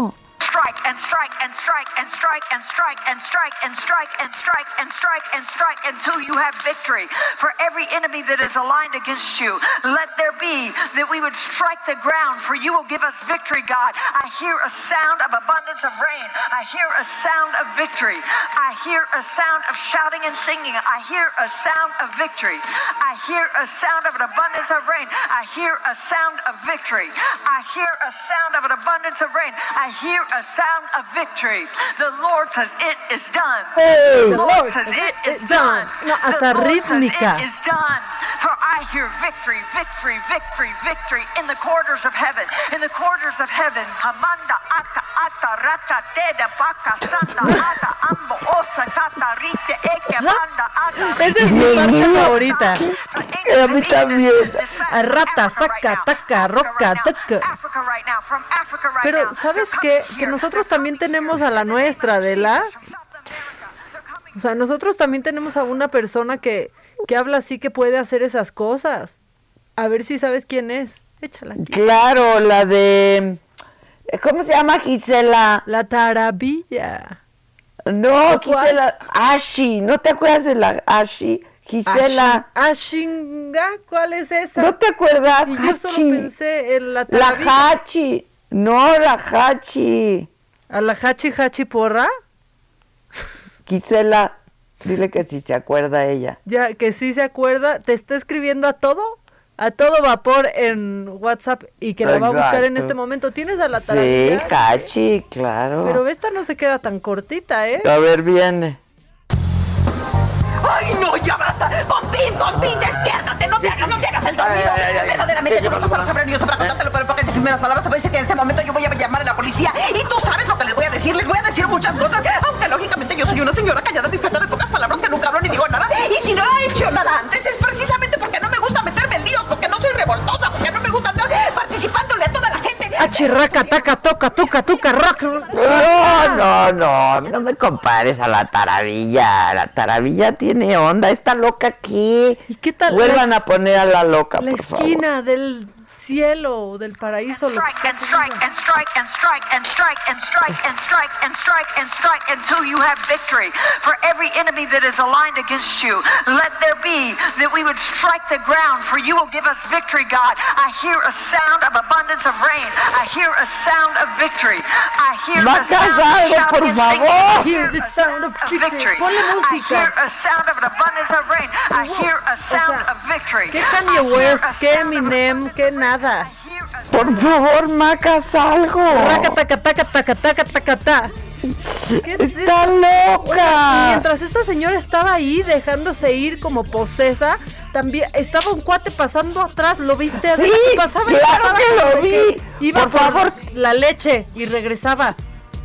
Strike and strike and strike and strike and strike and strike and strike and strike and strike and strike until you have victory. For every enemy that is aligned against you, let there be that we would strike the ground, for you will give us victory, God. I hear a sound of abundance of rain. I hear a sound of victory. I hear a sound of shouting and singing. I hear a sound of victory. I hear a sound of an abundance of rain. I hear a sound of victory. I hear a sound of an abundance of rain. I hear a sound of victory. The Lord says it is done. Hey. The Lord says it is done. No, The hasta Lord says rítmica. it is done. For I hear victory, victory, victory, victory in the quarters of heaven. In the quarters of heaven. Hamanda aka ata raka teda baka santa ata ambo osa kata rite eke manda ata Esa es mi parte favorita. A mí también. A rata, saca, taca, roca, taca. Pero, ¿sabes qué? Que nosotros también tenemos a la nuestra, Adela. O sea, nosotros también tenemos a una persona que, que habla así que puede hacer esas cosas. A ver si sabes quién es. Échala. aquí. Claro, la de... ¿Cómo se llama Gisela? La taravilla. No. Gisela. Ashi, ¿no te acuerdas de la Ashi? Gisela. Ashinga, ¿cuál es esa? ¿No te acuerdas? Y yo solo Hachi. pensé en la La taravilla. Hachi. No, la Hachi. ¿A la Hachi Hachi Porra? Gisela, dile que si se acuerda ella. Ya, que sí se acuerda, te está escribiendo a todo, a todo vapor en WhatsApp y que la va a buscar en este momento. ¿Tienes a la Sí, taravilla? Hachi, claro. Pero esta no se queda tan cortita, ¿eh? A ver, viene. ¡Ay, no, ya basta! ¡Pompín, Pompín, despiértate! ¡No te hagas, no te hagas el dormido! Verdaderamente ¿Qué no pasó, son para saber ni para contártelo, pero porque tus primeras palabras te voy a decir que en ese momento yo voy a llamar a la policía y tú sabes lo que les voy a decir. Les voy a decir muchas cosas, aunque lógicamente yo soy una señora callada, discreta, de pocas palabras, que nunca hablo ni digo nada. Y si no he hecho nada antes es precisamente porque no me gusta meterme en líos, porque no soy revoltosa, porque no me gusta andar participándole a toda la gente. Achirraca, taca, toca, tuca, tuca, rock. No, no, no, no me compares a la taravilla. La taravilla tiene onda. Esta loca aquí. ¿Y qué tal? Vuelvan a poner a la loca, La por favor. esquina del cielo, del paraíso. lo que strike and strike and strike and strike and strike and strike and strike and strike and strike until you have victory. For every enemy that is aligned against you, let there be that we would strike the ground, for you will give us victory, God. I hear a sound of abundance of rain. I hear a sound of victory. I hear a sound of algo, shouting por and singing. I Hear the sound of victory. I hear a sound of an abundance of rain. I hear a sound of victory. ¿Qué I Kanye hear West? a ¿Qué sound of Eminem? ¿Qué nada? Por favor, Macas, algo. Raca, taca, taca, taca, taca, taca, ta. ¿Qué es Está esto? loca. Oiga, mientras esta señora estaba ahí dejándose ir como posesa, también estaba un cuate pasando atrás, ¿lo viste? Sí, y pasaba que lo vi. Iba Por por, favor. la leche y regresaba.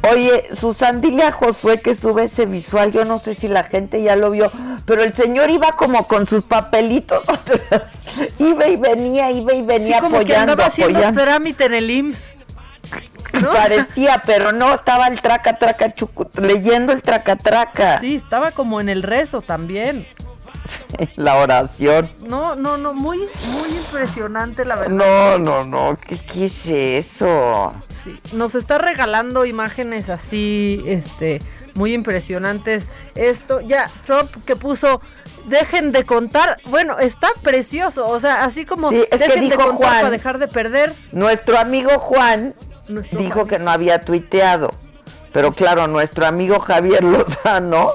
Oye, Susan, dile a Josué que sube ese visual. Yo no sé si la gente ya lo vio, pero el señor iba como con sus papelitos. iba y venía, iba y venía sí, como que apoyando, andaba haciendo apoyando. trámite en el IMSS. ¿no? Parecía, pero no, estaba el traca, traca, chucu, leyendo el traca, traca. Sí, estaba como en el rezo también. La oración. No, no, no, muy, muy impresionante la verdad. No, no, no, ¿qué, qué es eso? Sí, nos está regalando imágenes así, este, muy impresionantes. Esto, ya, Trump que puso, dejen de contar, bueno, está precioso, o sea, así como, Sí, es que dejen de dijo contar Juan- para dejar de perder. Nuestro amigo Juan Nuestro dijo que no había tuiteado, pero claro, nuestro amigo Javier Lozano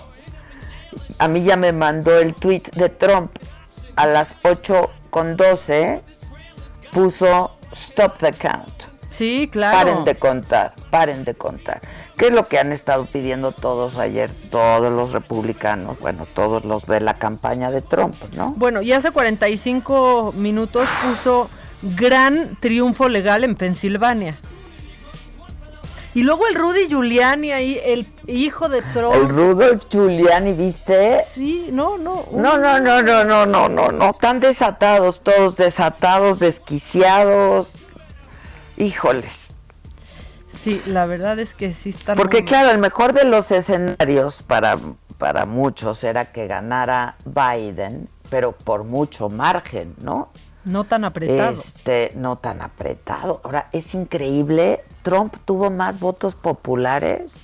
a mí ya me mandó el tweet de Trump a las 8 con 12 puso stop the count. Sí, claro. Paren de contar, paren de contar. ¿Qué es lo que han estado pidiendo todos ayer, todos los republicanos, bueno, todos los de la campaña de Trump, ¿no? Bueno, y hace 45 minutos puso gran triunfo legal en Pensilvania. Y luego el Rudy Giuliani ahí, el hijo de Trump. El Rudolph Giuliani, ¿viste? Sí, no, no. No, no, no, no, no, no, no, no, tan desatados, todos desatados, desquiciados. Híjoles. Sí, la verdad es que sí están. Porque muy- claro, el mejor de los escenarios para, para muchos era que ganara Biden, pero por mucho margen, ¿no? No tan apretado. Este, no tan apretado. Ahora, es increíble, Trump tuvo más votos populares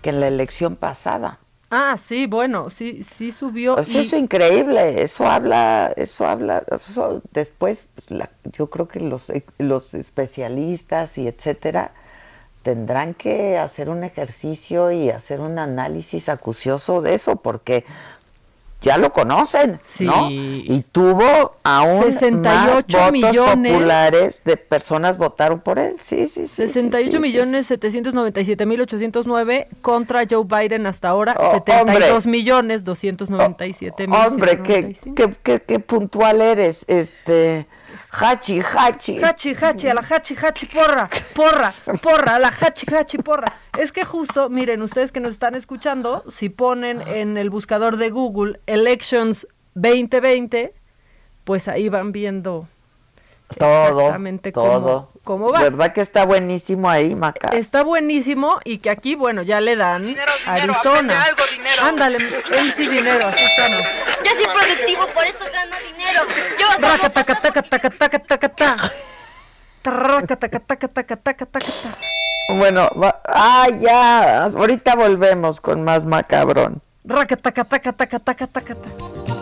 que en la elección pasada. Ah, sí, bueno, sí, sí subió. Pues Eso es increíble, eso habla, eso habla, eso después, pues, la, yo creo que los, los especialistas y etcétera tendrán que hacer un ejercicio y hacer un análisis acucioso de eso, porque ya lo conocen, ¿no? Y tuvo aún 68 más votos millones, populares de personas votaron por él. Sí, sí, sí. 68 millones 797 mil 809 contra Joe Biden hasta ahora, 72 millones 297 mil. Hombre, qué, qué, qué, qué puntual eres, este Hachi, hachi. Hachi, hachi, a la hachi, hachi, porra, porra, porra, a la hachi, hachi, porra. Es que justo, miren, ustedes que nos están escuchando, si ponen en el buscador de Google Elections 2020, pues ahí van viendo todo, exactamente todo. Cómo, va. ¿Verdad que está buenísimo ahí, Maca? Está buenísimo y que aquí, bueno, ya le dan dinero, dinero, Arizona. Algo, dinero. Ándale, MC Dinero, así estamos. Yo soy productivo, por eso gano dinero. Yo Raca, taca, taca, taca, taca, taca, taca. Raca, taca, taca, taca, taca, taca, Bueno, va, ah, ya, ahorita volvemos con más macabrón. Raca, taca, taca, taca, taca, taca, taca.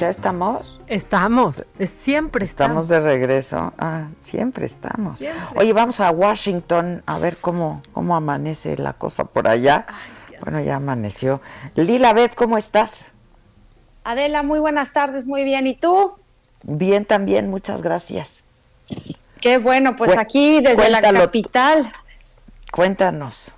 ¿Ya estamos? Estamos, siempre estamos. Estamos de regreso. Ah, siempre estamos. Oye, vamos a Washington a ver cómo, cómo amanece la cosa por allá. bueno, ya amaneció. Lila Beth, ¿cómo estás? Adela, muy buenas tardes, muy bien. ¿Y tú? Bien también, muchas gracias. Qué bueno, pues aquí desde la capital. Cuéntanos.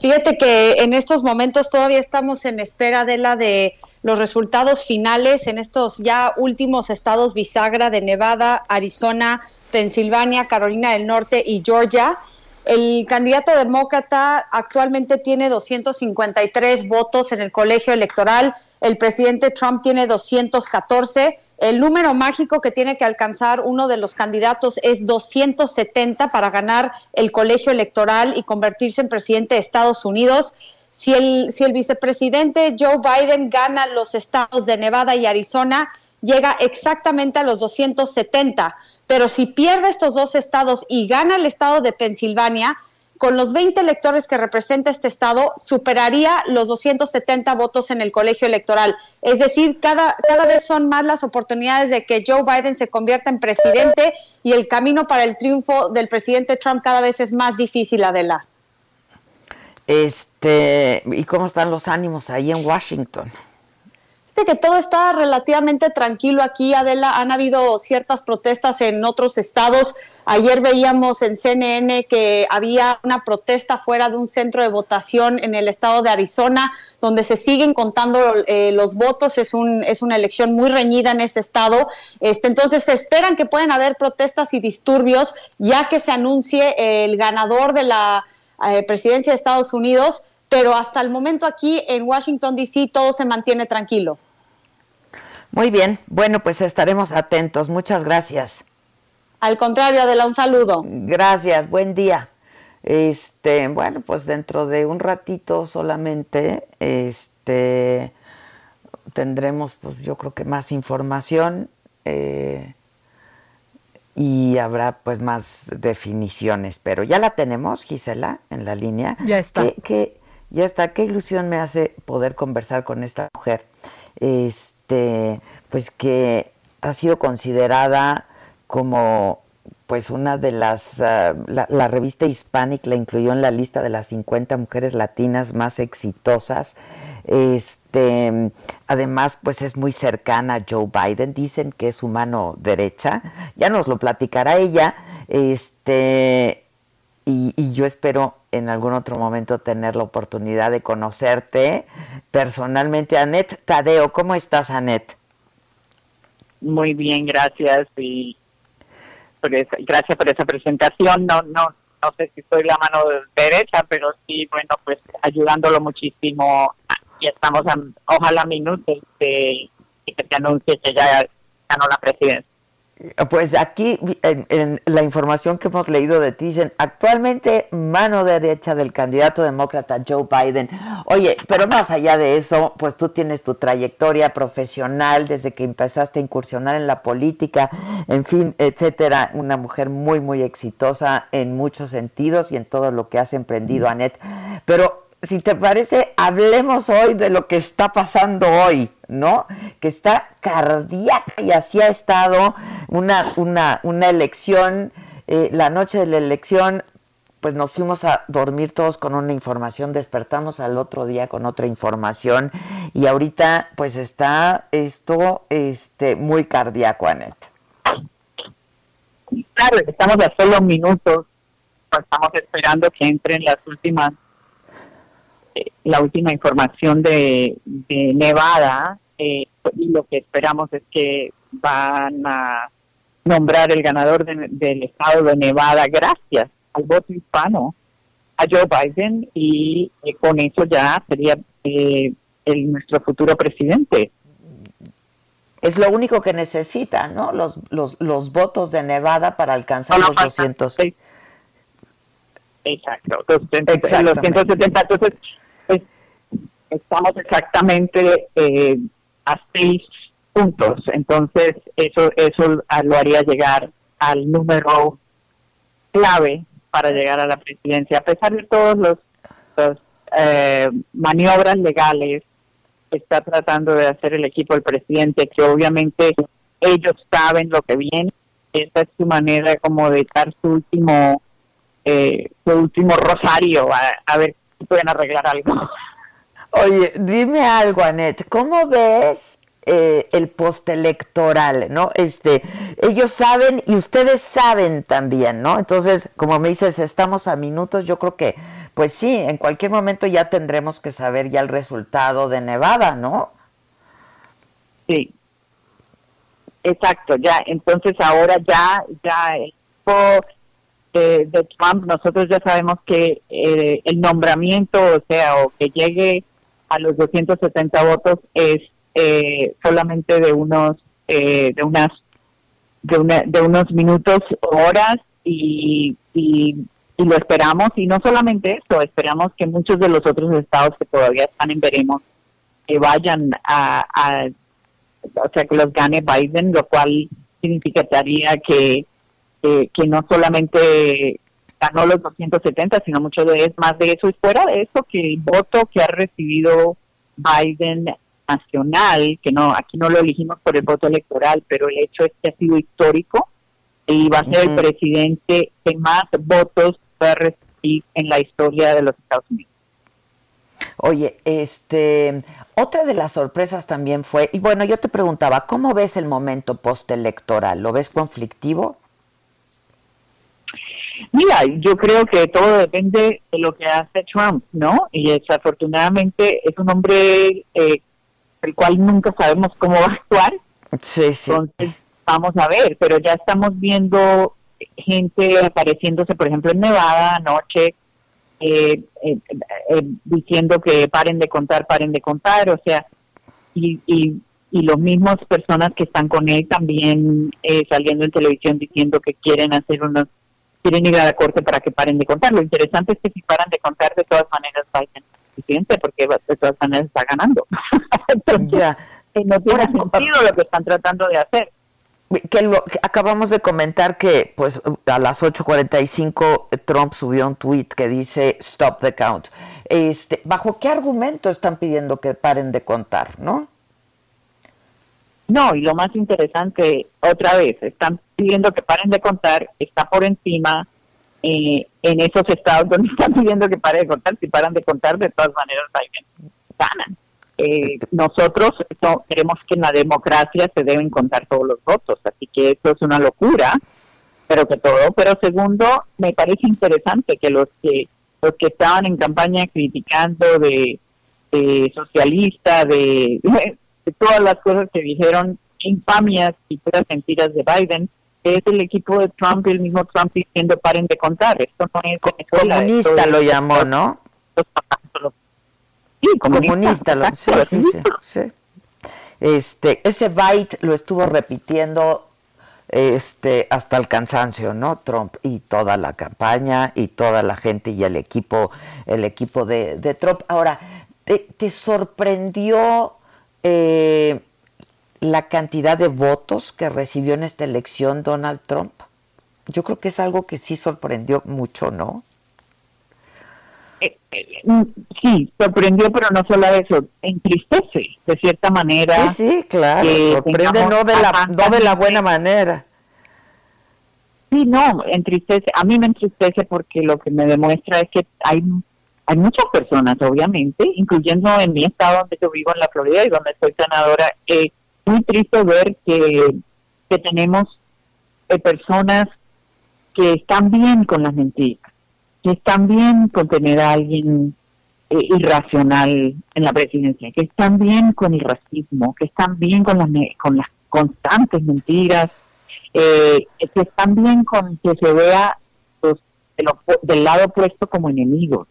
Fíjate que en estos momentos todavía estamos en espera de la de los resultados finales en estos ya últimos estados bisagra de Nevada, Arizona, Pensilvania, Carolina del Norte y Georgia. El candidato demócrata actualmente tiene 253 votos en el colegio electoral. El presidente Trump tiene 214. El número mágico que tiene que alcanzar uno de los candidatos es 270 para ganar el colegio electoral y convertirse en presidente de Estados Unidos. Si el, si el vicepresidente Joe Biden gana los estados de Nevada y Arizona, llega exactamente a los 270 pero si pierde estos dos estados y gana el estado de Pensilvania, con los 20 electores que representa este estado, superaría los 270 votos en el colegio electoral. Es decir, cada, cada vez son más las oportunidades de que Joe Biden se convierta en presidente y el camino para el triunfo del presidente Trump cada vez es más difícil, Adela. Este, ¿y cómo están los ánimos ahí en Washington? Que todo está relativamente tranquilo aquí, Adela. Han habido ciertas protestas en otros estados. Ayer veíamos en CNN que había una protesta fuera de un centro de votación en el estado de Arizona, donde se siguen contando eh, los votos. Es, un, es una elección muy reñida en ese estado. Este, entonces se esperan que pueden haber protestas y disturbios, ya que se anuncie el ganador de la eh, presidencia de Estados Unidos. Pero hasta el momento aquí en Washington, D.C., todo se mantiene tranquilo. Muy bien, bueno, pues estaremos atentos. Muchas gracias. Al contrario, Adela, un saludo. Gracias, buen día. Este, bueno, pues dentro de un ratito solamente, este, tendremos, pues yo creo que más información. Eh, y habrá pues más definiciones. Pero ya la tenemos, Gisela, en la línea. Ya está. ¿Qué, ya está. Qué ilusión me hace poder conversar con esta mujer. Este, pues que ha sido considerada como pues una de las, ah, la, revista Hispanic la incluyó en la lista de las 50 mujeres latinas más exitosas. Este, además, pues es muy cercana a Joe Biden, dicen que es su mano derecha, ya nos lo platicará ella, este, y, y yo espero en algún otro momento tener la oportunidad de conocerte personalmente. Anet Tadeo, ¿cómo estás, Anet? Muy bien, gracias y gracias por esa presentación. No, no, no sé si soy la mano derecha, pero sí, bueno, pues ayudándolo muchísimo. Y estamos, ojalá minutos de que se anuncie que ya ganó la presidencia. Pues aquí en, la información que hemos leído de ti dicen actualmente mano derecha del candidato demócrata Joe Biden. Oye, pero más allá de eso, pues tú tienes tu trayectoria profesional desde que empezaste a incursionar en la política, en fin, etcétera. Una mujer muy, muy exitosa en muchos sentidos y en todo lo que has emprendido, Annette. Pero si te parece, hablemos hoy de lo que está pasando hoy, ¿no? Que está cardíaca y así ha estado una, una, una elección, eh, la noche de la elección, pues nos fuimos a dormir todos con una información, despertamos al otro día con otra información y ahorita pues está esto este, muy cardíaco, Anet. Claro, estamos a solo minutos, estamos esperando que entren las últimas la última información de, Nevada eh, y lo que esperamos es que van a nombrar el ganador del estado de Nevada gracias al voto hispano a Joe Biden y eh, con eso ya sería eh, el, nuestro futuro presidente. Es lo único que necesita, ¿no? Los, los, los votos de Nevada para alcanzar los 200. Exacto, los 270. Entonces, estamos exactamente eh, a seis puntos. Entonces, eso, eso lo haría llegar al número clave para llegar a la presidencia. A pesar de todos los, eh, maniobras legales que está tratando de hacer el equipo del presidente, que obviamente ellos saben lo que viene, esta es su manera como de dar su último, eh, su último rosario, a, ver pueden arreglar algo. Oye, dime algo, Anet, ¿cómo ves eh, el postelectoral, ¿no? Este, ellos saben y ustedes saben también, ¿no? Entonces, como me dices, estamos a minutos, yo creo que, pues sí, en cualquier momento ya tendremos que saber ya el resultado de Nevada, ¿no? Sí. Exacto, ya, entonces ahora ya, ya de, de Trump, nosotros ya sabemos que eh, el nombramiento, o sea, o que llegue a los 270 votos es eh, solamente de unos eh, de unas de, de unos minutos horas y, y, lo esperamos. Y no solamente eso esperamos que muchos de los otros estados que todavía están en veremos que vayan a, o sea que los gane Biden lo cual significaría que que no solamente ganó los 270, sino mucho de más de eso. Y fuera de eso, que el voto que ha recibido Biden nacional, que no, aquí no lo elegimos por el voto electoral, pero el hecho es que ha sido histórico y va a ser el presidente que más votos va a recibir en la historia de los Estados Unidos. Oye, este, otra de las sorpresas también fue, y bueno, yo te preguntaba, ¿cómo ves el momento postelectoral? ¿Lo ves conflictivo? Mira, yo creo que todo depende de lo que hace Trump, ¿no? Y desafortunadamente es un hombre eh, el cual nunca sabemos cómo va a actuar. Sí, sí. Entonces, vamos a ver, pero ya estamos viendo gente apareciéndose, por ejemplo, en Nevada anoche, eh, eh, diciendo que paren de contar, paren de contar, o sea, y, y, y los mismos personas que están con él también saliendo en televisión diciendo que quieren hacer unos quieren ir a la corte para que paren de contar. Lo interesante es que si paran de contar, de todas maneras Biden es presidente, porque de todas maneras está ganando. Entonces, eh, no tiene sentido lo que están tratando de hacer. que, lo, que acabamos de comentar que pues a las 8:45 Trump subió un tweet que dice stop the count. Este, ¿bajo qué argumento están pidiendo que paren de contar, no? No, y lo más interesante, otra vez, están pidiendo que paren de contar, está por encima eh, en esos estados donde están pidiendo que paren de contar, si paran de contar, de todas maneras ganan. Eh, nosotros no, queremos que en la democracia se deben contar todos los votos, así que eso es una locura, pero que todo. Pero segundo, me parece interesante que los que los que estaban en campaña criticando de, de socialista, de, de todas las cosas que dijeron infamias y puras mentiras de Biden, es el equipo de Trump y el mismo Trump diciendo paren de contar. Esto no es Venezuela. Comunista lo llamó, ¿no? Sí, Comunista, lo, sí, Claro, sí, sí, sí. Este, ese byte lo estuvo repitiendo este hasta el cansancio, ¿no? Trump y toda la campaña y toda la gente y el equipo, el equipo de, de Trump. Ahora, ¿te, te sorprendió eh, la cantidad de votos que recibió en esta elección Donald Trump? Yo creo que es algo que sí sorprendió mucho, ¿no? Mm, Sí, sorprendió, pero no solo eso, entristece de cierta manera. Sí, sí, claro, sorprende no de la, no de la buena manera. Sí, no, entristece. A mí me entristece porque lo que me demuestra es que hay hay muchas personas, obviamente, incluyendo en mi estado donde yo vivo, en la Florida, y donde soy senadora. Eh, muy triste ver que, tenemos eh, personas que están bien con las mentiras, que están bien con tener a alguien eh, irracional en la presidencia, que están bien con el racismo, que están bien con las, con las constantes mentiras, eh, que están bien con que se vea los- del opo- del lado opuesto como enemigos.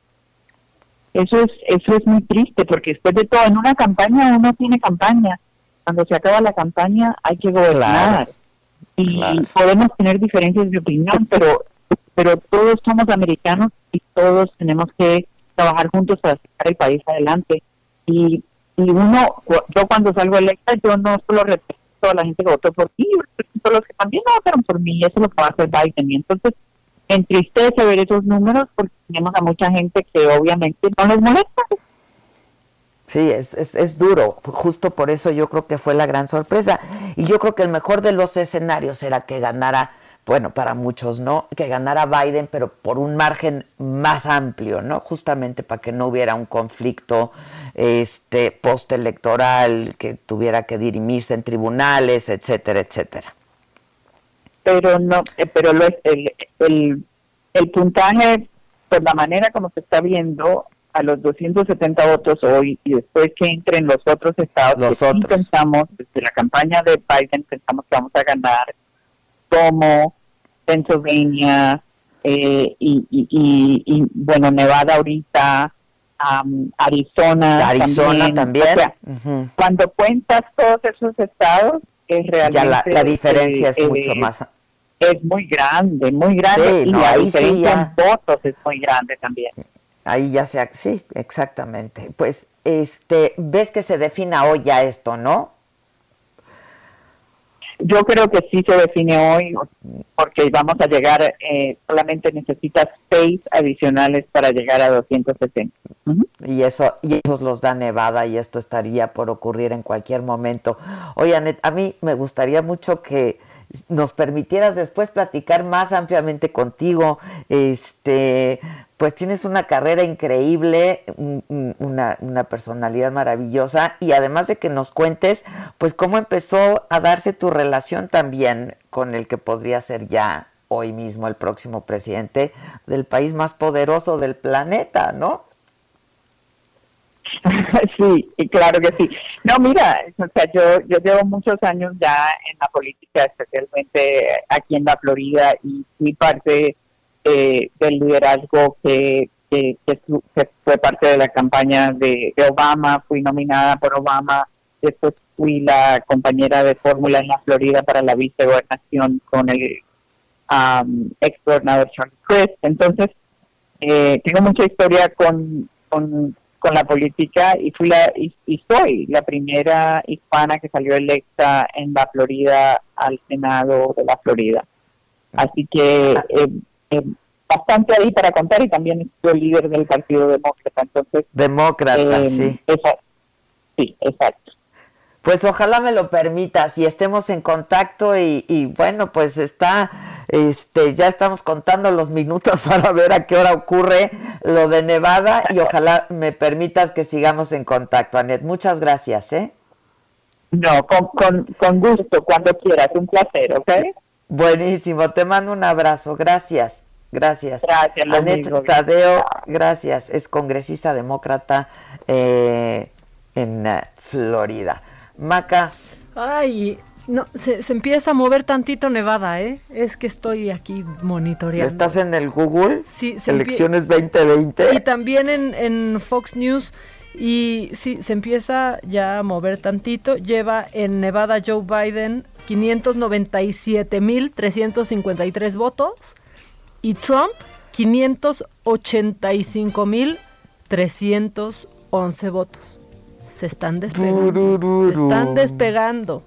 Eso es, eso es muy triste porque después de todo, en una campaña uno tiene campaña. Cuando se acaba la campaña hay que gobernar. Y podemos tener diferencias de opinión, pero, pero todos somos americanos y todos tenemos que trabajar juntos para sacar el país adelante. Y, y uno, yo cuando salgo electa, yo no solo represento a la gente que votó por mí, yo represento a los que también no votaron por mí, y eso es lo va a hacer Biden. Y entonces, entristece ver esos números porque tenemos a mucha gente que obviamente no les molesta. Sí, es, es, es duro. Justo por eso yo creo que fue la gran sorpresa. Y yo creo que el mejor de los escenarios era que ganara, bueno, para muchos no, que ganara Biden, pero por un margen más amplio, ¿no? Justamente para que no hubiera un conflicto este postelectoral que tuviera que dirimirse en tribunales, etcétera, etcétera. Pero no eh, pero lo, el, el, el puntaje por la manera como se está viendo a los 270 votos hoy y después que entren los otros estados Los que sí otros. pensamos desde la campaña de Biden pensamos que vamos a ganar como Pennsylvania eh, y, y, y, y, bueno Nevada ahorita Arizona Arizona también. O sea, Ujú. cuando cuentas todos esos estados es realmente Ya la, la diferencia es eh, mucho eh, más. Es muy grande, muy grande Sí, y no, la ahí sí ya. en votos es muy grande también. Ahí ya sea, sí, exactamente. Pues, este, ves que se defina hoy ya esto, ¿no? Yo creo que sí se define hoy porque vamos a llegar, eh, solamente necesitas seis adicionales para llegar a 270. Y eso, y esos los da Nevada y esto estaría por ocurrir en cualquier momento. Oye, Anet, a mí me gustaría mucho que nos permitieras después platicar más ampliamente contigo. Este, pues tienes una carrera increíble, un- un- una, una personalidad maravillosa y además de que nos cuentes, pues cómo empezó a darse tu relación también con el que podría ser ya hoy mismo el próximo presidente del país más poderoso del planeta, ¿no? sí, y claro que sí. No, mira, o sea, yo, yo llevo muchos años ya en la política, especialmente aquí en la Florida, y fui parte eh, del liderazgo que, que, fue parte de la campaña de, Obama, fui nominada por Obama, después fui la compañera de fórmula en la Florida para la vicegobernación con el um, ex gobernador Charlie Crist. Entonces, eh, tengo mucha historia con, con, con la política y fui la y, soy la primera hispana que salió electa en la Florida al Senado de la Florida. Así que eh, eh, bastante ahí para contar y también soy líder del Partido Demócrata. Entonces, Demócrata, eh, sí. sí, exacto. Pues ojalá me lo permitas y estemos en contacto y, y, bueno, pues está, este, ya estamos contando los minutos para ver a qué hora ocurre lo de Nevada y ojalá me permitas que sigamos en contacto, Anet. Muchas gracias, ¿eh? No, con, con, con gusto, cuando quieras, un placer, ¿ok? Buenísimo, te mando un abrazo, gracias. Gracias. Gracias, Anet Tadeo, gracias. Es congresista demócrata eh, en uh, Florida. Maca. Ay, no, se, se, empieza a mover tantito Nevada, ¿eh? Es que estoy aquí monitoreando. ¿Estás en el Google? Sí. Elecciones 2020. Y también en, en Fox News. Y sí, se empieza ya a mover tantito. Lleva en Nevada Joe Biden 597.353 votos y Trump 585.311 votos. Se están despegando. Se están despegando.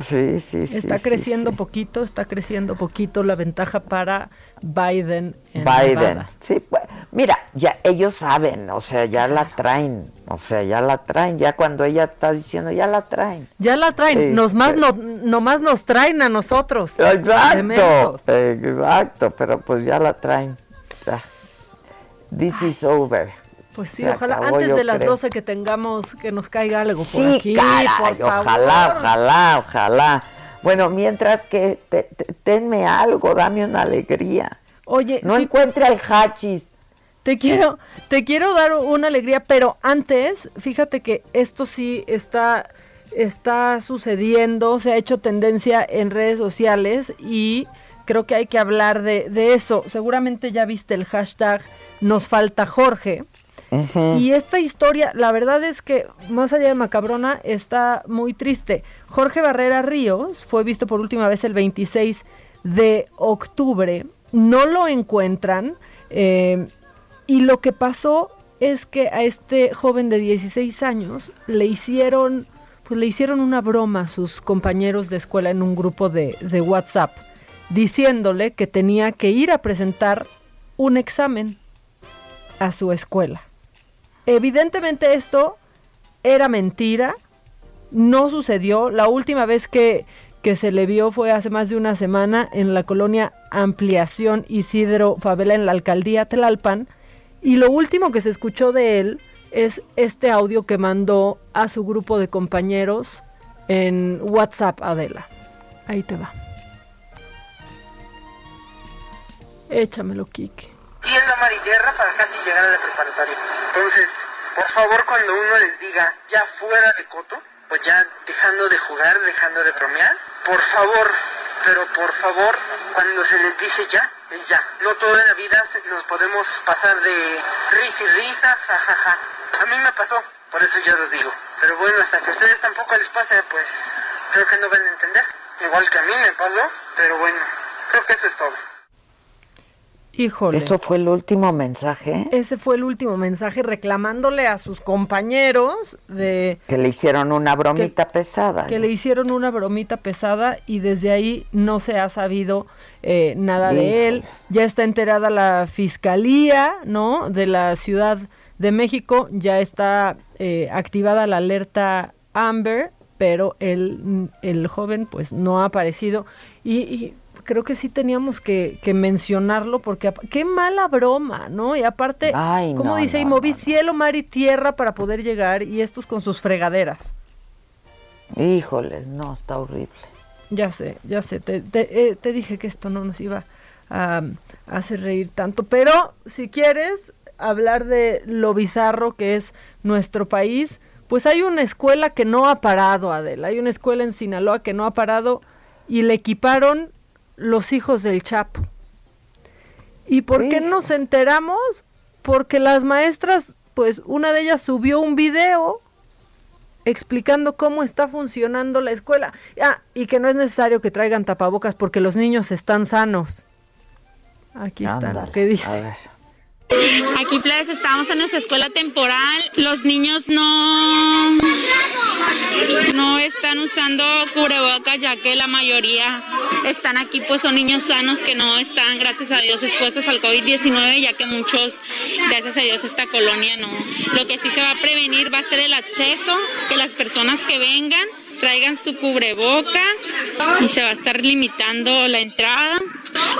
Sí, sí, sí. Está creciendo poquito, está creciendo poquito la ventaja para Biden. En Biden, Nevada. sí, pues, mira, ya ellos saben, o sea, ya la traen, o sea, ya la traen, ya cuando ella está diciendo, ya la traen. Ya la traen, Este- nos más no, nomás nos traen a nosotros. Exacto, exacto, pero pues ya la traen. This is over. Pues sí, Se ojalá acabó, antes de las creo. 12 que tengamos, que nos caiga algo por Sí, aquí, caray, por favor. ojalá, ojalá, ojalá. Bueno, mientras que te, te- tenme algo, dame una alegría. Oye, no sí, encuentre al hachis. Te quiero, te quiero dar una alegría, pero antes, fíjate que esto sí está, está sucediendo, se ha hecho tendencia en redes sociales y creo que hay que hablar de, de eso. Seguramente ya viste el hashtag Nos falta Jorge. Y esta historia, la verdad es que más allá de macabrona, está muy triste. Jorge Barrera Ríos fue visto por última vez el 26 de octubre. No lo encuentran. eh, y lo que pasó es que a este joven de 16 años le hicieron, pues le hicieron una broma a sus compañeros de escuela en un grupo de, de WhatsApp, diciéndole que tenía que ir a presentar un examen a su escuela. Evidentemente esto era mentira, no sucedió. La última vez que, que se le vio fue hace más de una semana en la colonia Ampliación Isidro Favela en la alcaldía Tlalpan. Y lo último que se escuchó de él es este audio que mandó a su grupo de compañeros en WhatsApp, Adela. Ahí te va. Échamelo, Kike. Yendo a mar y tierra para casi llegar a la preparatoria. Entonces, por favor, cuando uno les diga ya fuera de coto, pues ya dejando de jugar, dejando de bromear, por favor, pero por favor, cuando se les dice ya, es ya. No toda la vida nos podemos pasar de risa y risa, jajaja. A mí me pasó, por eso yo los digo. Pero bueno, hasta que a ustedes tampoco les pase, pues creo que no van a entender. Igual que a mí me pasó, pero bueno, creo que eso es todo. Híjole. Eso fue el último mensaje Ese fue el último mensaje reclamándole a sus compañeros de que le hicieron una bromita pesada. que le hicieron una bromita pesada y desde ahí no se ha sabido eh, nada de él. Ya está enterada la fiscalía, ¿no? De la Ciudad de México, ya está eh, activada la alerta Amber, pero el, el joven pues no ha aparecido y, y creo que sí teníamos que, que mencionarlo porque qué mala broma, ¿no? Y aparte, Ay, como no, dice, y no, moví cielo, mar y tierra para poder llegar y estos con sus fregaderas. Híjoles, no, está horrible. Ya sé, ya sé, te, te, eh, te dije que esto no nos iba a, a hacer reír tanto, pero si quieres hablar de lo bizarro que es nuestro país, pues hay una escuela que no ha parado, Adela, hay una escuela en Sinaloa que no ha parado y le equiparon los hijos del Chapo. ¿Y por qué nos enteramos? Porque las maestras, pues una de ellas subió un video explicando cómo está funcionando la escuela. Ah, y que no es necesario que traigan tapabocas porque los niños están sanos. Aquí está lo que dice. Aquí, plebes, estamos en nuestra escuela temporal. Los niños no, no están usando cubrebocas, ya que la mayoría están aquí, pues son niños sanos que no están, gracias a Dios, expuestos al COVID-19, ya que muchos, gracias a Dios, esta colonia no. Lo que sí se va a prevenir va a ser el acceso, que las personas que vengan traigan su cubrebocas y se va a estar limitando la entrada.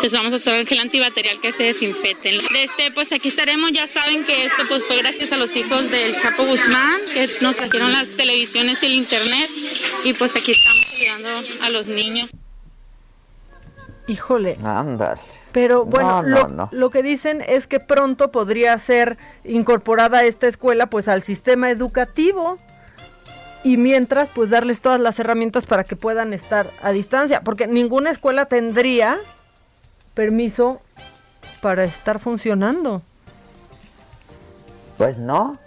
Les vamos a hacer el gel antibacterial que se desinfecten. Este, pues aquí estaremos, ya saben que esto pues fue gracias a los hijos del Chapo Guzmán, que nos trajeron las televisiones y el internet, y pues aquí estamos ayudando a los niños. Híjole. Ándale. Pero bueno, No, no, lo, no. lo que dicen es que pronto podría ser incorporada esta escuela pues al sistema educativo y mientras pues darles todas las herramientas para que puedan estar a distancia, porque ninguna escuela tendría permiso para estar funcionando. Pues no,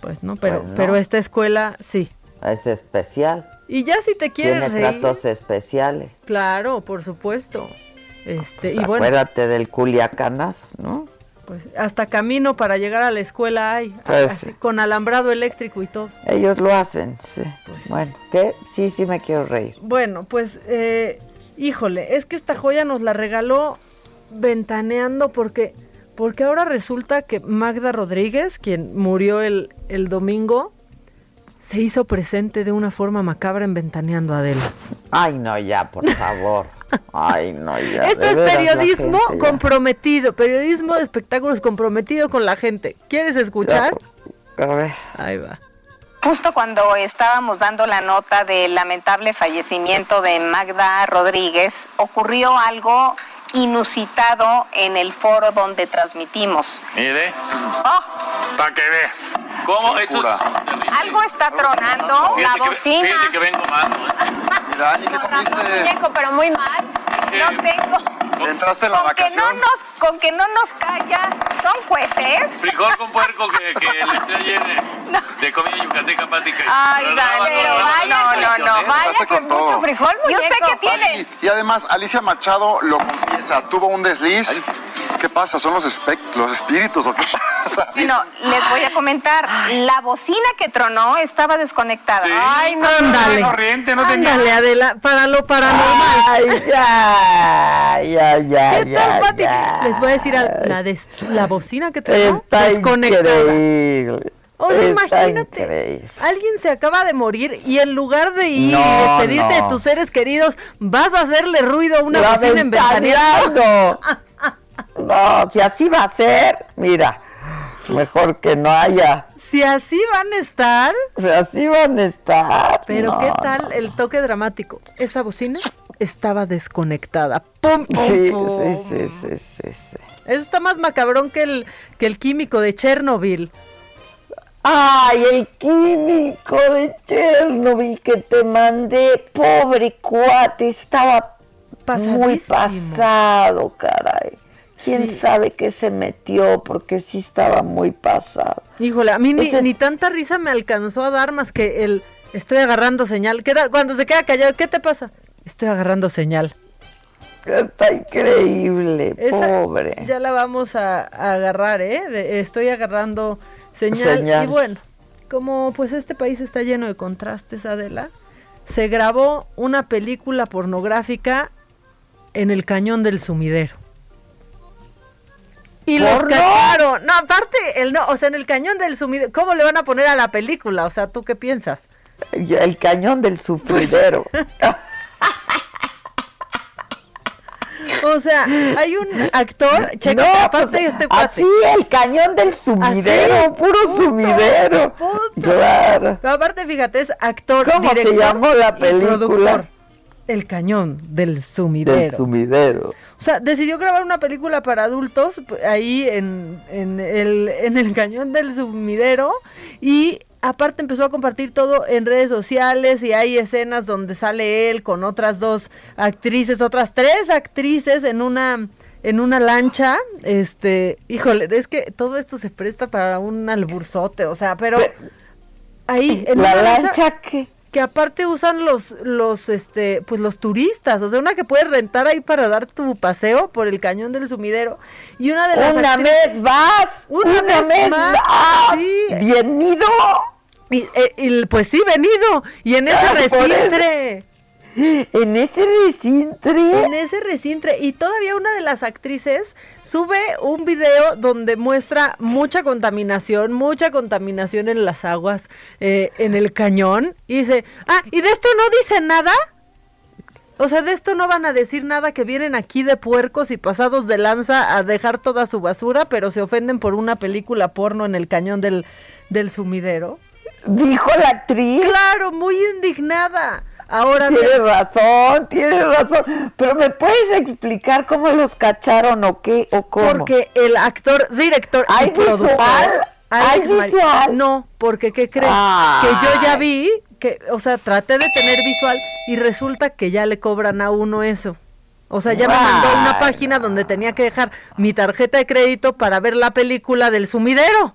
Pues no, pero Pues no. pero esta escuela sí. es especial. Y ya si te quieres Tiene reír, tratos especiales. claro, por supuesto. Este, y bueno, Acuérdate del culiacanazo, ¿no? Pues hasta camino para llegar a la escuela hay, Pues así, con alambrado eléctrico y todo. Ellos lo hacen, sí. Pues bueno, ¿qué? Sí, sí me quiero reír. Bueno, pues, eh, híjole, es que esta joya nos la regaló ventaneando porque, porque ahora resulta que Magda Rodríguez, quien murió el, el domingo, se hizo presente de una forma macabra en ventaneando a Adela. Ay, no, ya, por favor. Ay, no, ya. Esto es periodismo gente ya. comprometido, periodismo de espectáculos comprometido con la gente. ¿Quieres escuchar? A ver. Ahí va. Justo cuando estábamos dando la nota del lamentable fallecimiento de Magda Rodríguez, ocurrió algo inusitado en el foro donde transmitimos. Mire, para que veas. ¿Cómo? Eso es Algo está tronando, la que- bocina. Fíjate que vengo mal. Mira, Ani, ¿qué comiste? Muñeco, pero muy mal. No tengo. ¿Entraste en la Con que no vacación? nos, con que no nos calla, son cohetes. Frijol con puerco que, que le entré ayer de, de comida yucateca, Pati. Ay, Dani, no, pero no, no, vaya, no, no, no, no, vaya que con todo. mucho frijol, ¿Y usted qué tiene? Y, y además, Alicia Machado lo confiesa, tuvo un desliz. ¿Qué pasa? ¿Son los, los espíritus o qué pasa? Bueno, les voy a comentar. La bocina que tronó estaba desconectada. Ay, no. Ándale. Ándale, Adela, para lo paranormal. Ay, ya, ya, ya, ¿Qué ya, tal, Pati? ya. Les voy a decir, al- la, des- la bocina que tengo Está desconectada. increíble. O sea, Está imagínate. increíble. Alguien se acaba de morir y en lugar de ir No, y despedirte no. de tus seres queridos, vas a hacerle ruido a una La bocina en ventaneando. No, si así va a ser, mira, mejor que no haya. Si así van a estar. Si así van a estar. Pero no, ¿qué tal el toque dramático? Esa bocina estaba desconectada. ¡Pum, pum, Sí, pum! sí, sí, sí, sí, sí. Eso está más macabrón que el, que el químico de Chernobyl. Ay, el químico de Chernobyl que te mandé, pobre cuate, estaba muy pasado, caray. ¿Quién Sí. sabe qué se metió? Porque sí estaba muy pasado. Híjole, a mí ni, Ese- ni tanta risa me alcanzó a dar más que el estoy agarrando señal. ¿Qué tal? Cuando se queda callado, ¿qué te pasa? Estoy agarrando señal. Está increíble, Esa pobre. Ya la vamos a, a agarrar, ¿eh? De- estoy agarrando señal. Señal. Y bueno, como pues este país está lleno de contrastes, Adela, se grabó una película pornográfica en el cañón del sumidero. Y los ¿Porno? cacharon. No, aparte, el no, o sea, en el cañón del sumidero. ¿Cómo le van a poner a la película? O sea, ¿tú qué piensas? El cañón del sufridero. O sea, hay un actor, checa, No, aparte pues, de este cuate. así, el cañón del sumidero, Así, puro punto, sumidero. punto. Claro. Pero aparte, fíjate, es actor, ¿Cómo se director llamó la y película? productor. El cañón del sumidero. Del sumidero. O sea, decidió grabar una película para adultos p- ahí en, en el, en el cañón del sumidero y aparte empezó a compartir todo en redes sociales y hay escenas donde sale él con otras dos actrices, otras tres actrices en una en una lancha, este, híjole, es que todo esto se presta para un alburzote, o sea, pero ahí en ¿La una lancha qué? que aparte usan los, los, este, pues los turistas, o sea, una que puedes rentar ahí para dar tu paseo por el cañón del sumidero y una de las Una vez más, una, una vez vez más, sí. Bienvenido. Y, eh, y, pues sí, venido, y en ese Ah, recintre. En ese recintre. En ese recintre. Y todavía una de las actrices sube un video donde muestra mucha contaminación, mucha contaminación en las aguas, eh, en el cañón. Y dice, ah, ¿y de esto no dice nada? O sea, de esto no van a decir nada que vienen aquí de puercos y pasados de lanza a dejar toda su basura, pero se ofenden por una película porno en el cañón del, del sumidero. Dijo la actriz. Claro, muy indignada. Ahora Tienes bien- razón, tienes razón. Pero ¿me puedes explicar cómo los cacharon o qué o cómo? Porque el actor, director y ¿Hay productor. visual? ¿Hay visual? No, porque ¿qué crees? Ay. Que yo ya vi, que, o sea, traté de tener visual y resulta que ya le cobran a uno eso. O sea, ya me mandó una página donde tenía que dejar mi tarjeta de crédito para ver la película del sumidero.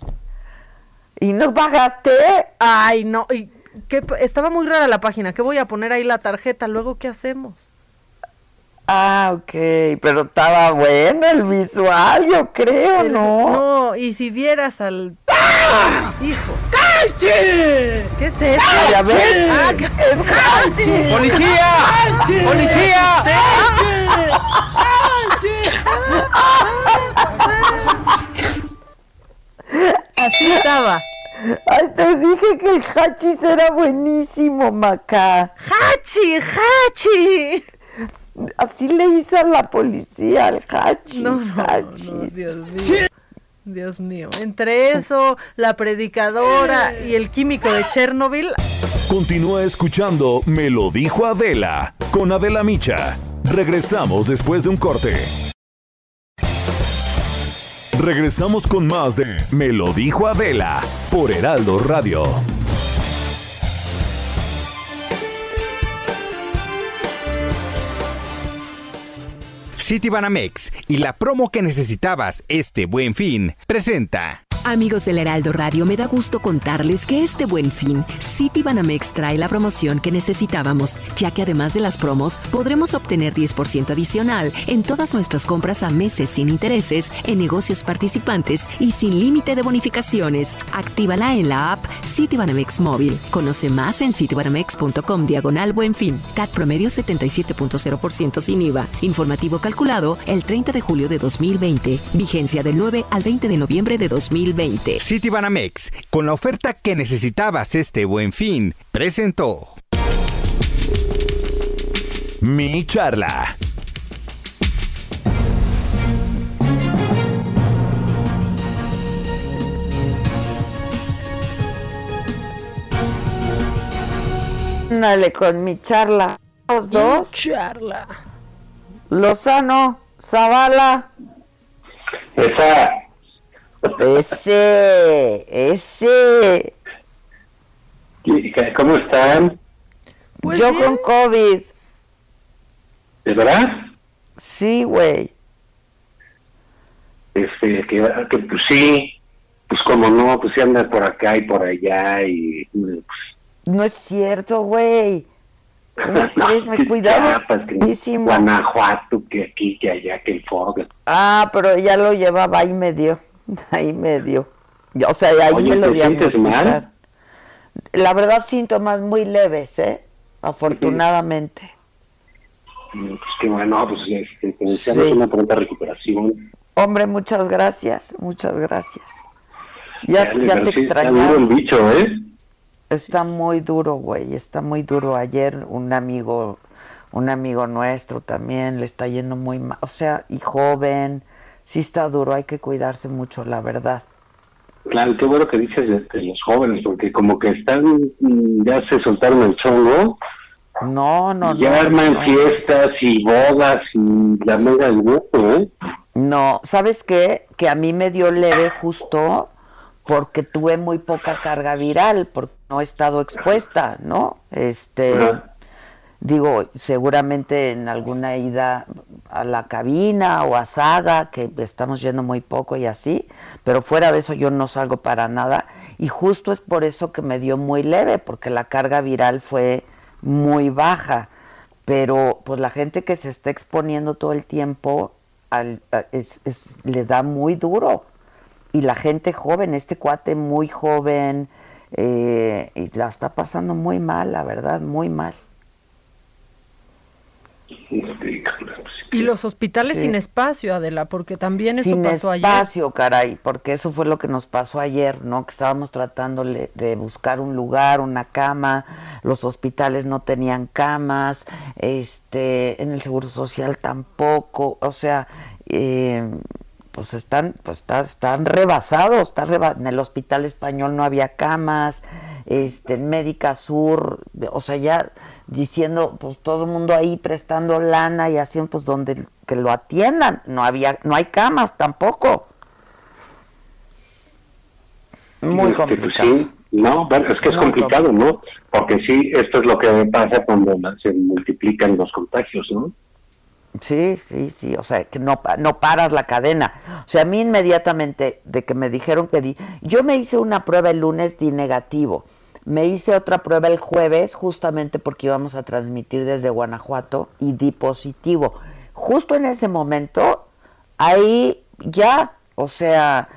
¿Y no pagaste? Ay, no. Y que estaba muy rara la página. ¿Qué voy a poner ahí la tarjeta? Luego, ¿qué hacemos? Ah, ok, pero estaba bueno el visual, yo creo, El- ¿no? No, y si vieras al... ¡Hijos! ¡Cachi! ¿Qué es eso? Ay, a ver. Ah, ¡Es Hachi! ¡Policía! ¡Policía! Así estaba. Te dije que el hachis era buenísimo, Maca. ¡Hachi! ¡Hachi! Así le hizo a la policía al hachis. No, no, hachis. no, Dios mío. Dios mío. Entre eso, la predicadora y el químico de Chernobyl. Continúa escuchando Me lo dijo Adela con Adela Micha. Regresamos después de un corte. Regresamos con más de Me lo dijo Adela por Heraldo Radio. Citibanamex y la promo que necesitabas este buen fin presenta. Amigos del Heraldo Radio, me da gusto contarles que este buen fin, Citibanamex trae la promoción que necesitábamos, ya que además de las promos, podremos obtener 10% adicional en todas nuestras compras a meses sin intereses en negocios participantes y sin límite de bonificaciones. Actívala en la app Citibanamex Móvil. Conoce más en citibanamex.com diagonal buen fin. CAT promedio 77.0% sin IVA. Informativo calculado el 30 de julio de 2020. Vigencia del 9 al 20 de noviembre de 2020. Citibanamex, con la oferta que necesitabas este buen fin, presentó. Mi charla. Ándale con mi charla. Los dos. Charla. Lozano, Zavala. Esa. Ese, ese. ¿Cómo están? Pues Yo con COVID. ¿De verdad? Sí, güey. Este, que, que pues sí, pues como no, pues sí andan por acá y por allá y pues, No es cierto, güey. ¿Cómo crees? Me cuidaba muchísimo. Guanajuato, que aquí, que allá, que el que- Ah, pero ya lo llevaba ahí medio. Ahí medio. O sea, ahí Oye, me lo ¿te sientes mal? La verdad, síntomas muy leves, ¿eh? Afortunadamente. Mm, Pues que bueno, pues este, te deseamos Sí. una pronta recuperación. Hombre, muchas gracias, muchas gracias. Ya, ya pero te extrañaba. el bicho, ¿eh? Está muy duro, güey, está muy duro. Ayer un amigo, un amigo nuestro también le está yendo muy mal, o sea, y joven, sí está duro, hay que cuidarse mucho, la verdad. Claro, qué bueno que dices de, de los jóvenes, porque como que están, mm, ya se soltaron el chongo, No, no, ya no. arman no. fiestas y bodas y la mega del grupo, ¿eh? No, ¿sabes qué? Que a mí me dio leve justo porque tuve muy poca carga viral, porque no he estado expuesta, ¿no? Este. Digo, seguramente en alguna ida a la cabina o a Saga, que estamos yendo muy poco y así, pero fuera de eso yo no salgo para nada y justo es por eso que me dio muy leve, porque la carga viral fue muy baja, pero pues la gente que se está exponiendo todo el tiempo al, es, le da muy duro y la gente joven, este cuate muy joven, eh, y la está pasando muy mal, la verdad, muy mal. Y los hospitales sin espacio, Adela, porque también eso sin pasó ayer. Sin espacio, caray, porque eso fue lo que nos pasó ayer, ¿no? Que estábamos tratando de buscar un lugar, una cama, los hospitales no tenían camas, este, en el Seguro Social tampoco, o sea, eh, pues están, pues están rebasados, está en el Hospital Español no había camas, este, en Médica Sur, o sea, ya diciendo, pues todo el mundo ahí prestando lana y haciendo, pues donde que lo atiendan, no había, no hay camas tampoco. Muy complicado. sí, no, es que es complicado, ¿no? Porque sí, esto es lo que pasa cuando se multiplican los contagios, ¿no? Sí, sí, sí, o sea, que no, no paras la cadena. O sea, a mí inmediatamente de que me dijeron que di, yo me hice una prueba el lunes, di negativo. Me hice otra prueba el jueves, justamente porque íbamos a transmitir desde Guanajuato, y di positivo. Justo en ese momento, ahí ya, o sea,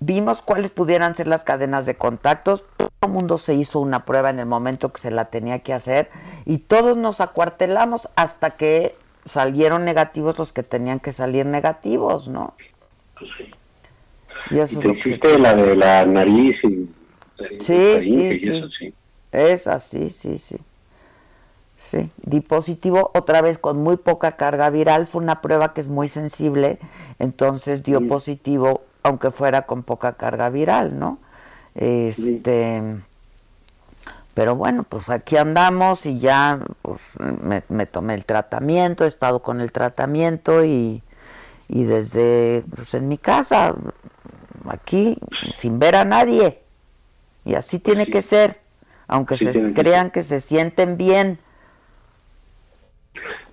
vimos cuáles pudieran ser las cadenas de contactos. Todo el mundo se hizo una prueba en el momento que se la tenía que hacer y todos nos acuartelamos hasta que salieron negativos los que tenían que salir negativos, ¿no? Pues sí. Y eso existe la de la nariz y Sí, sí, sí. Es así, sí, sí. Sí, di positivo otra vez con muy poca carga viral, fue una prueba que es muy sensible, entonces dio positivo aunque fuera con poca carga viral, ¿no? Este, pero bueno, pues aquí andamos y ya pues, me, tomé el tratamiento, he estado con el tratamiento y, y desde pues, en mi casa, aquí, sin ver a nadie. Y así tiene que ser, aunque se crean que... se sienten bien.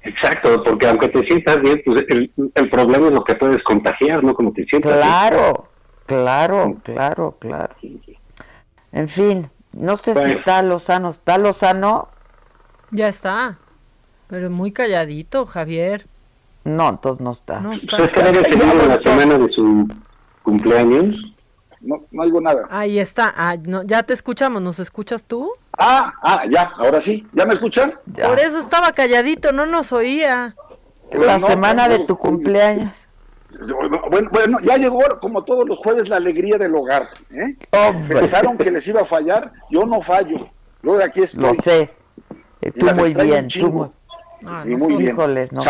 Exacto, porque aunque te sientas bien, pues el, problema es lo que puedes contagiar, ¿no? Como te sientas Claro, claro, claro, claro. En fin, no sé si está Lozano. ¿Está Lozano? Ya está, pero muy calladito, Javier. No, entonces no está. No está. la semana de su cumpleaños? no, no oigo nada. Ahí está, ah, no, ya te escuchamos, ¿nos escuchas tú? Ah, ah, ya, ahora sí, ¿ya me escuchan? Por eso estaba calladito, no nos oía. La semana de tu cumpleaños. Bueno, bueno, ya llegó como todos los jueves la alegría del hogar. ¿eh? Pensaron que les iba a fallar, yo no fallo. Yo aquí estoy. Lo sé. Tú muy bien, tú muy... Ah, muy bien. no.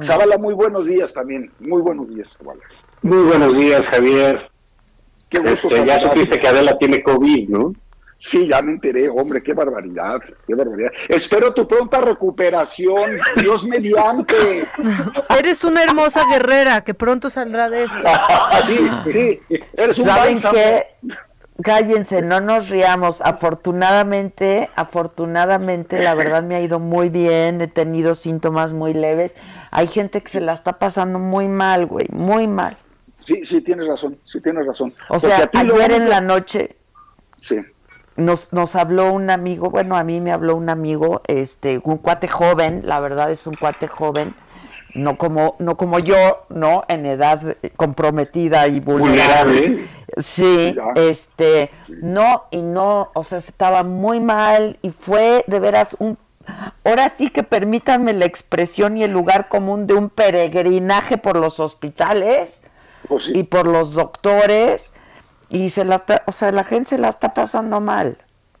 Chavala, muy buenos días también. Muy buenos días, Chavala. Muy buenos días, Javier. Este, ya supiste que Adela tiene COVID, ¿no? Sí, ya me enteré, hombre, qué barbaridad, qué barbaridad. Espero tu pronta recuperación, Dios mediante. Eres una hermosa guerrera que pronto saldrá de esto. sí, sí, eres un ¿Saben qué? Cállense, no nos riamos. Afortunadamente, afortunadamente, la verdad me ha ido muy bien, he tenido síntomas muy leves. Hay gente que se la está pasando muy mal, güey, muy mal. Sí, sí, tienes razón, sí tienes razón. O sea, ayer en la noche sí. Nos, nos habló un amigo, bueno, a mí me habló un amigo, este, un cuate joven, la verdad es un cuate joven, no como, no como yo, ¿no? En edad comprometida y vulnerable. Sí, este, no, y no, o sea, estaba muy mal y fue de veras un ahora sí que permítanme la expresión y el lugar común de un peregrinaje por los hospitales pues y por los doctores y se la o sea, la gente se la está pasando mal.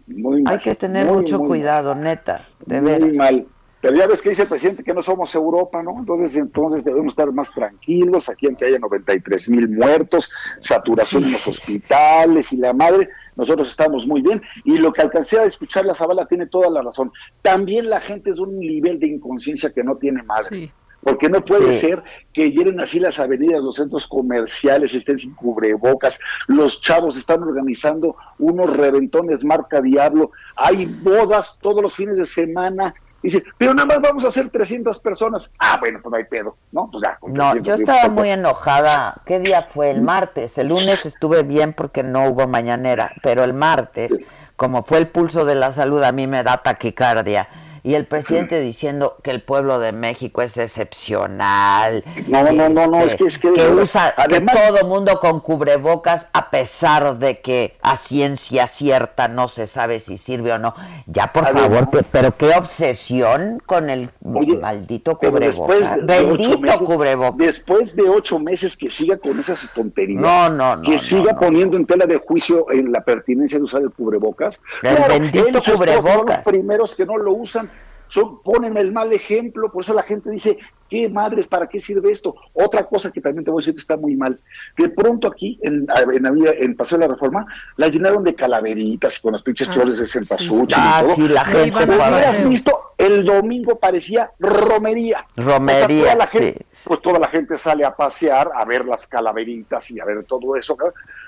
Muy mal Hay que tener mucho cuidado, neta, de muy mal. Pero ya ves que dice el presidente que no somos Europa, ¿no? Entonces, entonces debemos estar más tranquilos, aquí aunque haya 93 mil muertos, saturación en los hospitales y la madre, nosotros estamos muy bien. Y lo que alcancé a escuchar, la Zabala tiene toda la razón. También la gente es de un nivel de inconsciencia que no tiene madre. Sí porque no puede ser que llenen así las avenidas, los centros comerciales, estén sin cubrebocas, los chavos están organizando unos reventones marca Diablo, hay bodas todos los fines de semana Dice, pero nada más vamos a hacer 300 personas. Ah, bueno, pues no hay pedo, ¿no? Pues ya, No, 300, yo estaba muy enojada. ¿Qué día fue? El martes. El lunes estuve bien porque no hubo mañanera, pero el martes, como fue el pulso de la salud, a mí me da taquicardia. Y el presidente diciendo que el pueblo de México es excepcional. No, no, no, no, es que- es que- usa además- que todo mundo con cubrebocas a pesar de que a ciencia cierta no se sabe si sirve o no. Ya, por Además- favor, que- pero qué obsesión con el maldito cubrebocas. de Bendito meses- cubrebocas. Después de ocho meses que siga con esas tonterías. No, no, no, Que no, siga no. poniendo en tela de juicio en la pertinencia de usar el cubrebocas. El bendito cubrebocas. Son los primeros que no lo usan. Son, ponen el mal ejemplo. Por eso la gente dice, ¿qué madres? ¿Para qué sirve esto? Otra cosa que también te voy a decir que está muy mal. De pronto aquí, en, en, en Paseo de la Reforma, la llenaron de calaveritas y con las pinches Ah, flores de cempasúchil. y Ah, todo. sí, la gente Pero visto, el domingo parecía romería. Romería, O sea, toda la sí. gente, Pues toda la gente sale a pasear, a ver las calaveritas y a ver todo eso.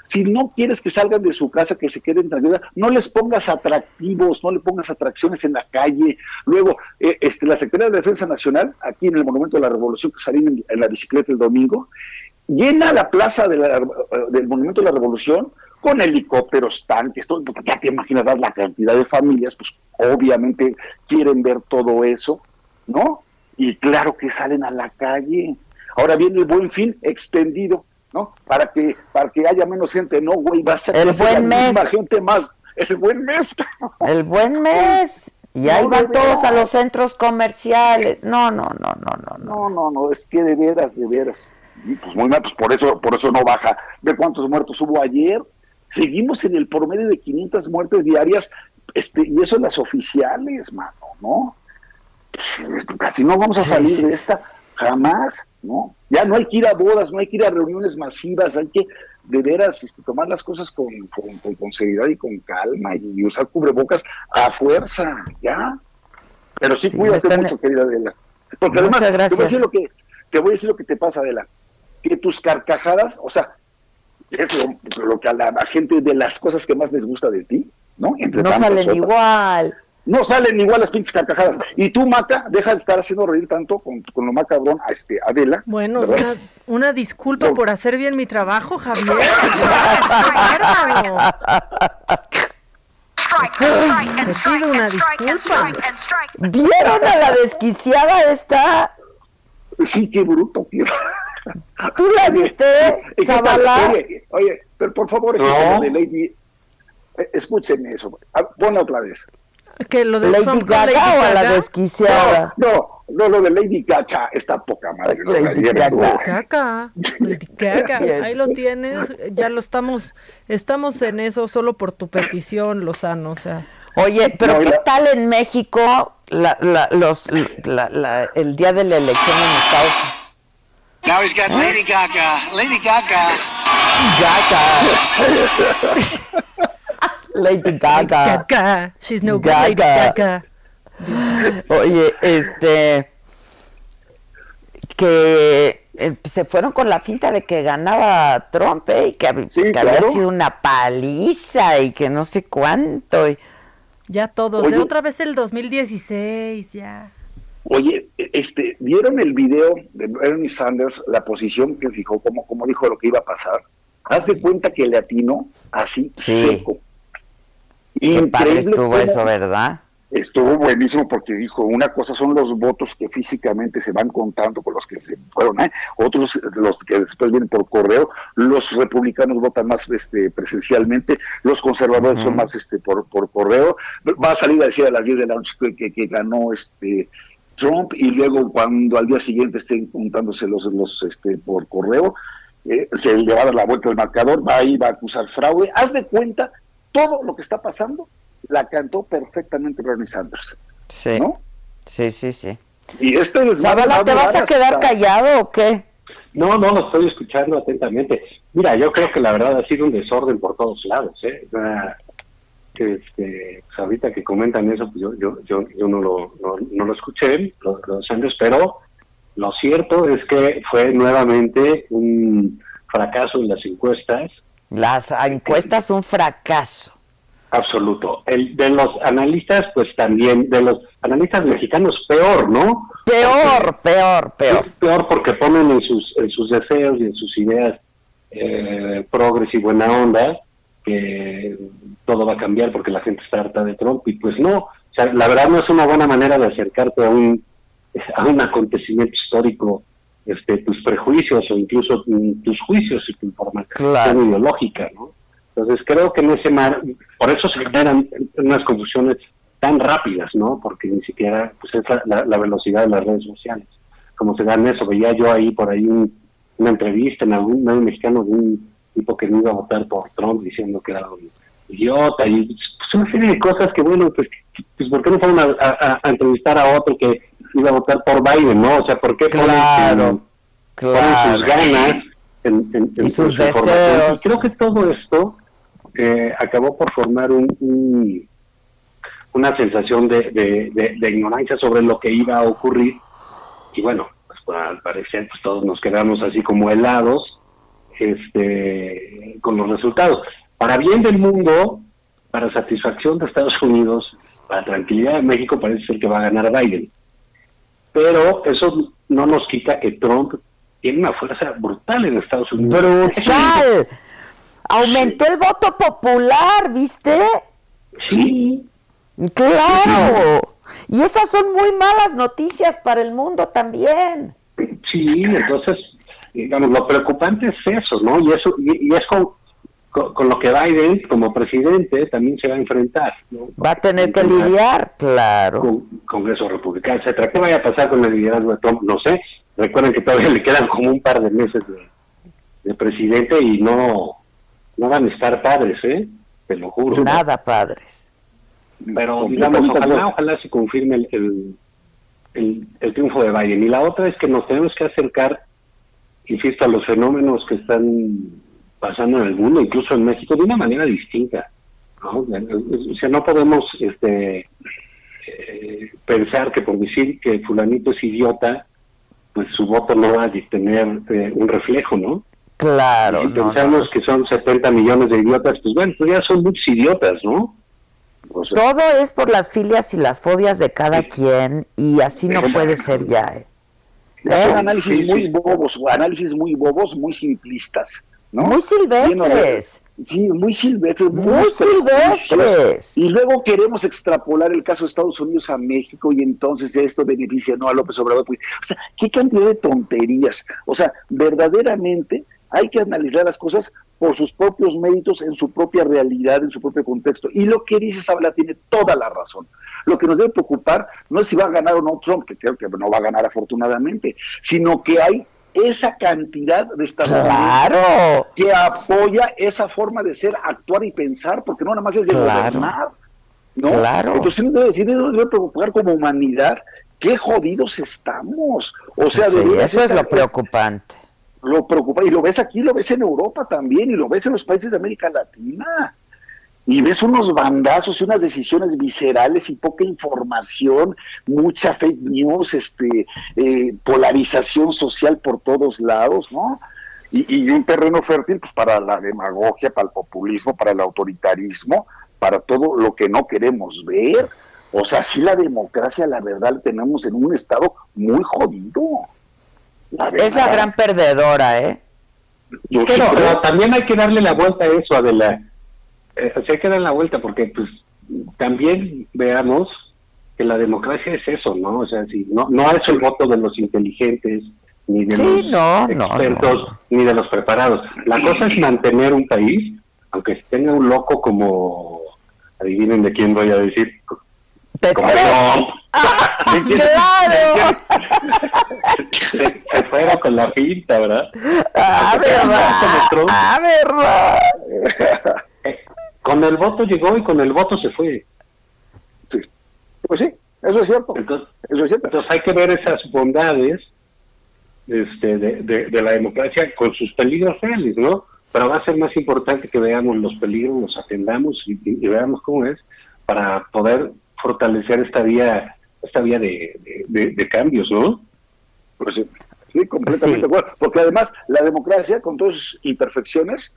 Si no quieres que salgan de su casa, que se queden tranquilos, no les pongas atractivos, no le pongas atracciones en la calle. Luego, eh, este, la Secretaría de Defensa Nacional, aquí en el Monumento de la Revolución, que salí en, la bicicleta el domingo, llena la plaza de la- del Monumento de la Revolución con helicópteros, tanques, todo, ya te imaginarás la cantidad de familias, pues obviamente quieren ver todo eso, ¿no? Y claro que salen a la calle. Ahora viene el buen fin extendido, ¿no? Para que para que haya menos gente, no, güey, va a ser, El buen la misma mes. gente más, el buen mes. El buen mes. Y ahí No, van todos a los centros comerciales. No, no, no, no, no, no. No, no, no, es que de veras, de veras. Y pues muy mal, pues por eso, por eso no baja. ¿De cuántos muertos hubo ayer? Seguimos en el promedio de 500 muertes diarias, este, y eso en las oficiales, mano, ¿no? Pues, casi no vamos a Sí, salir sí. de esta, jamás, ¿no? Ya no hay que ir a bodas, no hay que ir a reuniones masivas, hay que de veras este, tomar las cosas con, con, con- con seriedad y con calma y usar cubrebocas a fuerza, ¿ya? Pero sí, Sí, cuídate están- mucho, querida Adela. Porque Muchas además, te voy, a gracias. decir lo que, te voy a decir lo que te pasa, Adela. Que tus carcajadas, o sea, es lo, lo que a la, a gente de las cosas que más les gusta de ti, ¿no? Entre No salen otras. igual. No salen igual las pinches carcajadas. Y tú, Maca, deja de estar haciendo reír tanto con, con lo macabrón a este, Adela. Bueno, una, una disculpa por hacer bien mi trabajo, Javier. Te pido una disculpa. ¿Vieron a la desquiciada esta? Sí, qué bruto, tío. ¿Tú la viste. Zavala? Oye, oye, pero por favor, No. de Lady. eh, Escúchenme eso. Ah, Ponla otra vez. Que lo de ¿Lady Gaga Lady o a la Gaga? desquiciada? No, no, lo de Lady Gaga está poca madre. ¿no? Lady Gaga. Gaga, Lady Gaga, ahí lo tienes, ya lo estamos, estamos en eso solo por tu petición, Lozano, o sea. Oye, pero No, ¿qué la- tal en México la, la- los, la- la- el día de la elección en Estados Unidos? Now he's got Lady Gaga. Lady Gaga. Gaga. Lady Gaga. Gaga, she's no good, Lady Gaga. Oye, este que eh, se fueron con la finta de que ganaba Trump, ¿eh? y que, que había sido una paliza y que no sé cuánto. y- Ya todos, Oye. de otra vez el 2016, ya. Oye, este, ¿vieron el video de Bernie Sanders, la posición que fijó, como, como dijo lo que iba a pasar? Haz de cuenta que le atinó así, Sí. seco. Qué padre estuvo eso, ¿verdad? Estuvo buenísimo porque dijo, una cosa son los votos que físicamente se van contando con los que se fueron, ¿eh? otros los que después vienen por correo, los republicanos votan más este, presencialmente, los conservadores son más este por, por correo, va a salir a decir a las 10 de la noche que, que- que ganó este Trump y luego cuando al día siguiente estén contándose los, los este, por correo, eh, se le va a dar la vuelta al marcador, va ahí, va a acusar fraude, haz de cuenta todo lo que está pasando la cantó perfectamente Bernie Sanders. Sí. ¿No? Sí, sí, sí. Y este Zavala, va ¿te vas a quedar hasta- callado o qué? No, no, lo estoy escuchando atentamente. Mira, yo creo que la verdad ha sido un desorden por todos lados, ¿eh? Este, pues ahorita que comentan eso, pues yo, yo, yo, yo no, lo, no, no lo escuché, los, los Sanders, pero lo cierto es que fue nuevamente un fracaso en las encuestas. Las encuestas un fracaso. absoluto. El de los analistas, pues también, de los analistas mexicanos, peor, ¿no? Peor, peor, peor. peor porque ponen en sus, en sus deseos y en sus ideas eh, progres y buena onda que todo va a cambiar porque la gente está harta de Trump y pues no, o sea, la verdad no es una buena manera de acercarte a un, a un acontecimiento histórico este, tus prejuicios o incluso tus juicios y tu información ideológica, ¿no? Entonces creo que en ese mar, por eso se generan unas confusiones tan rápidas, ¿no? Porque ni siquiera pues es la, la velocidad de las redes sociales. Como se dan eso, veía yo ahí por ahí una entrevista en algún medio mexicano de un tipo que no iba a votar por Trump diciendo que era un idiota y pues, una serie de cosas que bueno, pues, pues ¿por qué no fueron a, a entrevistar a otro que iba a votar por Biden, ¿no? O sea, ¿por qué claro, claro. sus ganas en, y sus deseos? creo que todo esto eh, acabó por formar un, una sensación de, de, ignorancia sobre lo que iba a ocurrir y bueno, pues al parecer pues, todos nos quedamos así como helados este, con los resultados. Para bien del mundo, para satisfacción de Estados Unidos, para tranquilidad de México, parece ser que va a ganar Biden pero eso no nos quita que Trump tiene una fuerza brutal en Estados Unidos. ¡Brutal! Aumentó el voto popular, ¿viste? Sí. Claro. Y esas son muy malas noticias para el mundo también. Sí, entonces, digamos, lo preocupante es eso, ¿no? Y eso y, es con, con, lo que Biden como presidente también se va a enfrentar. Va a tener que lidiar, claro. Con Congreso Republicano, etcétera. ¿Qué vaya a pasar con el liderazgo de Trump? No sé. Recuerden que todavía le quedan como un par de meses de, presidente y no, no van a estar padres, ¿eh? Te lo juro. Nada padres. Pero, digamos, ojalá, ojalá se confirme el, el, el triunfo de Biden. Y la otra es que nos tenemos que acercar, insisto, a los fenómenos que están pasando en el mundo, incluso en México, de una manera distinta. ¿no? O sea, no podemos este, eh, pensar que por decir que fulanito es idiota, pues su voto no va a tener eh, un reflejo, ¿no? Claro. Si pensamos que son 70 millones de idiotas, pues bueno, pues ya son muchos idiotas, ¿no? Todo es por las filias y las fobias de cada quien y así no puede ser ya. ¿eh? ¿Eh? análisis muy bobos, análisis muy bobos, muy simplistas. Muy silvestres. Sí, muy silvestres. Muy, silvestres. Y luego queremos extrapolar el caso de Estados Unidos a México y entonces esto beneficia no a López Obrador. Pues, o sea, qué cantidad de tonterías. O sea, verdaderamente hay que analizar las cosas por sus propios méritos, en su propia realidad, en su propio contexto. Y lo que dice Sabla tiene toda la razón. Lo que nos debe preocupar no es si va a ganar o no Trump, que creo que no va a ganar afortunadamente, sino que hay esa cantidad de claro. que apoya esa forma de ser, actuar y pensar, porque no nada más es de gobernar. ¿no? Claro. Entonces uno debe decir, nos debe preocupar como humanidad, qué jodidos estamos. O sea, sí, eso es lo preocupante. Lo preocupa, y lo ves aquí, lo ves en Europa también, y lo ves en los países de América Latina y ves unos bandazos y unas decisiones viscerales y poca información, mucha fake news, este, eh, polarización social por todos lados, ¿no? Y, un terreno fértil pues para la demagogia, para el populismo, para el autoritarismo, para todo lo que no queremos ver. O sea, sí la democracia, la verdad, la tenemos en un estado muy jodido. es la gran perdedora, ¿eh? pero también hay que darle la vuelta a eso, Adela eh, se queda en la vuelta porque pues también veamos que la democracia es eso, ¿no? O sea, si no no es el voto de los inteligentes ni de los expertos ni de los preparados. La cosa es mantener un país, aunque tenga un loco como adivinen de quién voy a decir. Como ah, ¡Claro! se, se, fuera con la pinta, ¿verdad? Ah, verdad. Ah, verdad. Con el voto llegó y con el voto se fue. Sí. Pues sí, eso es cierto. Entonces, eso es cierto. entonces hay que ver esas bondades este, de, de, la democracia con sus peligros reales, ¿no? Pero va a ser más importante que veamos los peligros, los atendamos y, veamos cómo es para poder fortalecer esta vía esta vía de, de cambios, ¿no? Pues sí, sí completamente de acuerdo. Porque además la democracia, con todas sus imperfecciones,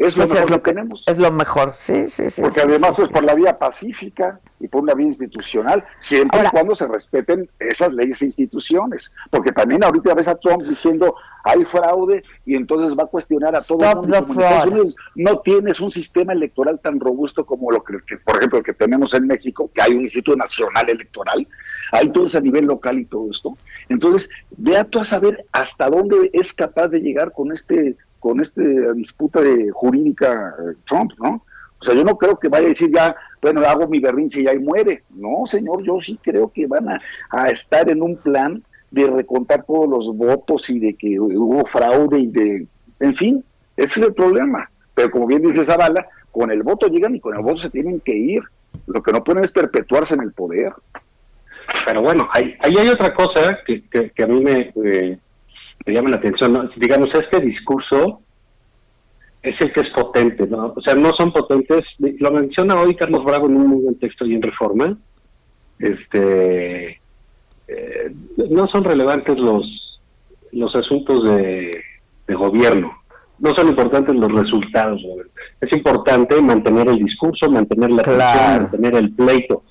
Es lo Pues mejor es lo que que- tenemos. Es lo mejor, sí, sí, sí. Porque sí, además sí, es por la vía pacífica y por una vía institucional, siempre Ahora- y cuando se respeten esas leyes e instituciones. Porque también ahorita ves a Trump diciendo hay fraude y entonces va a cuestionar a todo el mundo. en Estados. Unidos no tienes un sistema electoral tan robusto como lo que, que, por ejemplo, el que tenemos en México, que hay un Instituto Nacional Electoral, hay todo a nivel local y todo esto. Entonces, vea tú a saber hasta dónde es capaz de llegar con este con esta disputa de jurídica eh, Trump, ¿no? O sea, yo no creo que vaya a decir ya, bueno, hago mi berrinche y ahí muere. No, señor, yo sí creo que van a, estar en un plan de recontar todos los votos y de que hubo fraude y de, en fin, ese es el problema. Pero como bien dice Zavala, con el voto llegan y con el voto se tienen que ir. Lo que no pueden es perpetuarse en el poder. Pero bueno, ahí, ahí hay otra cosa que, que, que a mí me, eh, me llama la atención. ¿no? Digamos, este discurso es el que es potente, ¿no? O sea, no son potentes. Lo menciona hoy Carlos Bravo en un muy buen texto y en Reforma. Este, eh, no son relevantes los, los asuntos de, de gobierno. No son importantes los resultados. Robert. Es importante mantener el discurso, mantener la Claro. atención, mantener el pleito,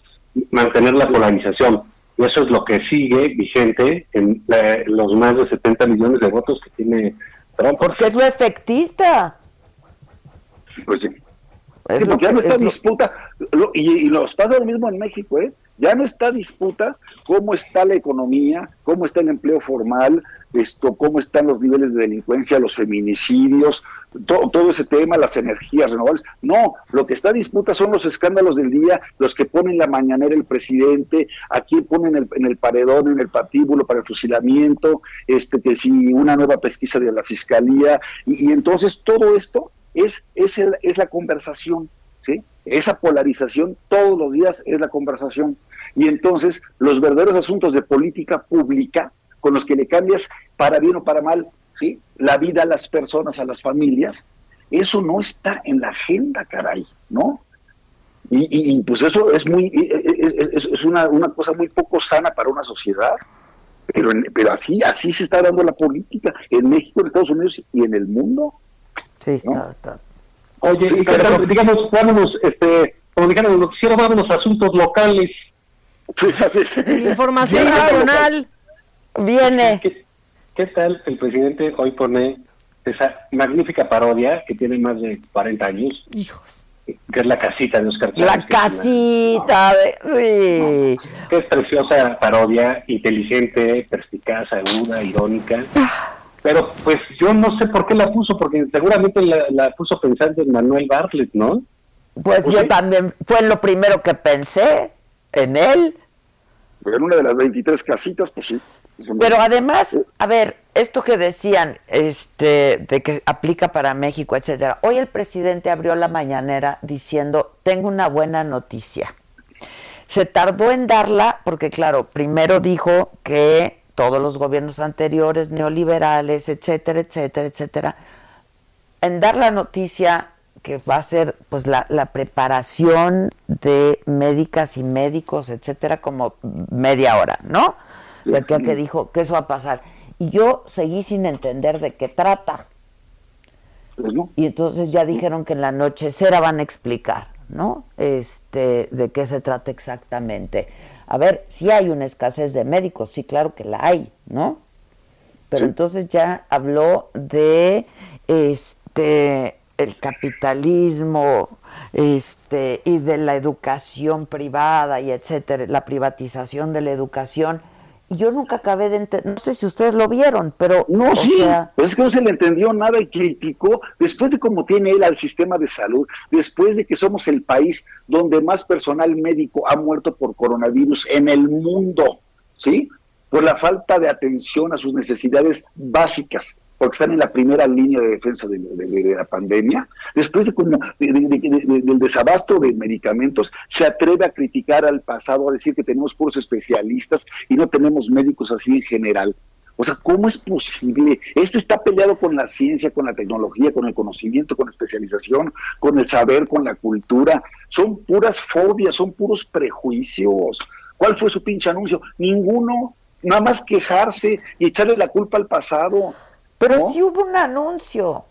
mantener la polarización. Y eso es lo que sigue vigente en la- los más de 70 millones de votos que tiene Trump. Porque es lo efectista. Pues sí. Es Sí, porque ya no está es disputa, lo- y, y nos pasa lo mismo en México, ¿eh? Ya no está disputa cómo está la economía, cómo está el empleo formal, esto, cómo están los niveles de delincuencia, los feminicidios, to- todo ese tema, las energías renovables. No, lo que está disputa son los escándalos del día, los que ponen la mañanera el presidente, aquí ponen en el paredón, en el patíbulo para el fusilamiento, este, que si una nueva pesquisa de la fiscalía, y, entonces todo esto es, es, es la conversación, ¿sí? Esa polarización todos los días es la conversación. Y entonces los verdaderos asuntos de política pública, con los que le cambias para bien o para mal, ¿sí? La vida a las personas, a las familias, eso no está en la agenda, caray, ¿no? Y, y- y, pues eso es muy es, es- es una, una cosa muy poco sana para una sociedad. Pero, en- pero así así se está dando la política en México, en Estados Unidos y en el mundo. Sí, está, está. Oye, Sí, y pero- pero, digamos, vámonos, este, como dijeron los vámonos a asuntos locales. Información Sí, nacional. Viene. ¿Qué, qué tal el presidente hoy pone esa magnífica parodia que tiene más de 40 años? Hijos. Que es la casita de Oscar La Chávez, una- casita de... Sí. que es preciosa parodia, inteligente, perspicaz, aguda, irónica. Pero pues yo no sé por qué la puso, porque seguramente la, la puso pensando en Manuel Bartlett, ¿no? Pues, Pues yo sí. también, fue lo primero que pensé en él. En una de las 23 casitas, pues sí. Pero además, a ver, esto que decían, este, de que aplica para México, etcétera. Hoy el presidente abrió la mañanera diciendo, tengo una buena noticia. Se tardó en darla porque, claro, primero dijo que todos los gobiernos anteriores, neoliberales, etcétera, etcétera, etcétera, en dar la noticia que va a ser pues la, la preparación de médicas y médicos, etcétera, como media hora, ¿no? De aquí a que dijo que eso va a pasar. Y yo seguí sin entender de qué trata. Pues no. Y entonces ya dijeron que en la nochecera van a explicar, ¿no? Este, de qué se trata exactamente. A ver, si hay una escasez de médicos, sí, claro que la hay, ¿no? Pero entonces ya habló de este el capitalismo este y de la educación privada y etcétera, la privatización de la educación. Y yo nunca acabé de entender, no sé si ustedes lo vieron, pero No, sí, sea, pues es que no se le entendió nada y criticó, después de cómo tiene él al sistema de salud, después de que somos el país donde más personal médico ha muerto por coronavirus en el mundo, ¿sí? Por la falta de atención a sus necesidades básicas, porque están en la primera línea de defensa de, la pandemia, después de del desabasto de medicamentos, se atreve a criticar al pasado, a decir que tenemos puros especialistas y no tenemos médicos así en general. O sea, ¿cómo es posible? Este está peleado con la ciencia, con la tecnología, con el conocimiento, con la especialización, con el saber, con la cultura. Son puras fobias, son puros prejuicios. ¿Cuál fue su pinche anuncio? Ninguno. Nada más quejarse y echarle la culpa al pasado. Pero ¿no? sí hubo un anuncio.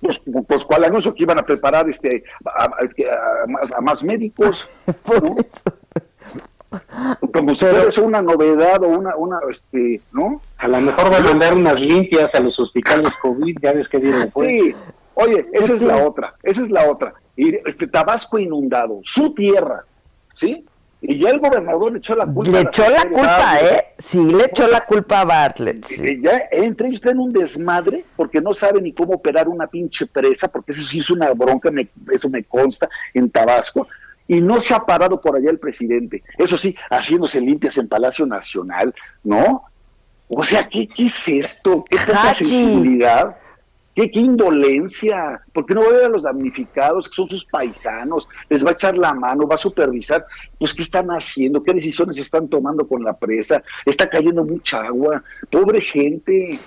Pues, pues cuál anuncio que iban a preparar este a, a- a más, a más médicos. ¿no? Como si fuera una novedad o una, una este, ¿no? A lo mejor va a mandar unas limpias a los hospitales COVID, ya ves que dieron pues. Sí, oye, esa es Sí. la otra, esa es la otra. Y este Tabasco inundado, su tierra, ¿sí? Y ya el gobernador le echó la culpa. Le echó la culpa, Bartlett. ¿eh? Sí, le echó la culpa a Bartlett. sí. Ya entre ellos en un desmadre porque no saben ni cómo operar una pinche presa, porque eso sí es una bronca, me- eso me consta en Tabasco. Y no se ha parado por allá el presidente. Eso sí, haciéndose limpias en Palacio Nacional, ¿no? O sea, ¿qué, qué es esto? ¿Qué tanta Hachi. sensibilidad? ¿Qué, qué indolencia? ¿Por qué no va a ver a los damnificados, que son sus paisanos? Les va a echar la mano, va a supervisar. Pues, ¿qué están haciendo? ¿Qué decisiones están tomando con la presa? Está cayendo mucha agua. Pobre gente.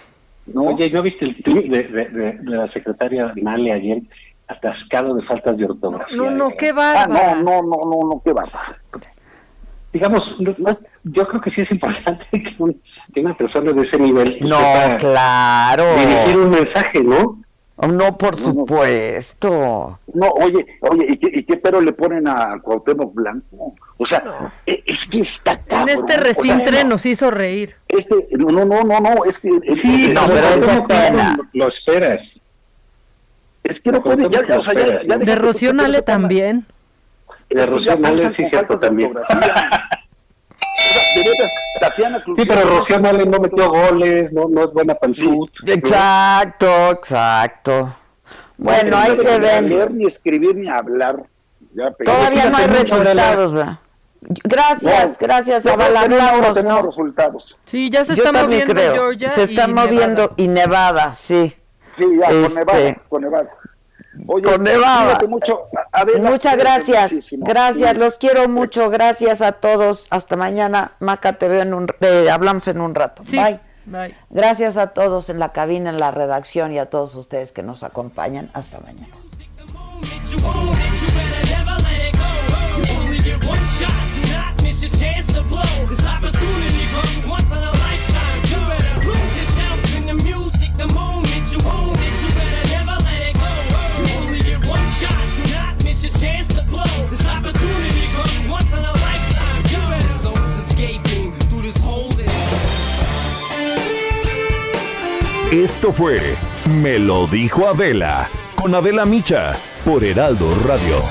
¿no? Oye, ¿no viste el tweet de, de- de- de la secretaria Nale ayer atascado de faltas de ortografía? No, no, qué Ah, bárbara. no, no, no, no, no, qué va. Digamos, no- no es- yo creo que sí es importante que, un- que una persona de ese nivel No, sepa claro. dirigir un mensaje, ¿no? No, por supuesto. No, oye, oye, ¿y qué, y qué pero le ponen a Cuauhtémoc Blanco? O sea, e- es que está En cabrón. este O sea, recintre no, nos hizo reír. Este, no, no, no, no, no, es que... Sí, no, no, pero pero ¿cómo lo, lo esperas? Es que no puede, ya, ya, o sea, ya, ya De Rocío Nale también. De Rocío Nale sí, cierto también. Sí, pero Rocío Nale no metió goles, no, no es buena para el fut. Exacto, exacto. Bueno, ahí se Ni ven. leer, ni escribir, ni hablar. Ya, Todavía no hay resultados, ¿verdad? Gracias, No, gracias, Hablamos, tenemos ¿no? resultados. Sí, ya se Yo está moviendo creo. Georgia. Se está y moviendo Nevada. y Nevada, sí. Sí, ya, con Este, Nevada, con Nevada. Oye, con Nevada. cuídate mucho. A- Adela, Muchas gracias, muchísimo. gracias, Sí. los quiero mucho, gracias a todos. Hasta mañana, Maca, te veo en un, eh, hablamos en un rato. Sí. Bye. Bye. Gracias a todos en la cabina, en la redacción y a todos ustedes que nos acompañan. Hasta mañana. Esto fue Me lo dijo Adela con Adela Micha por Heraldo Radio.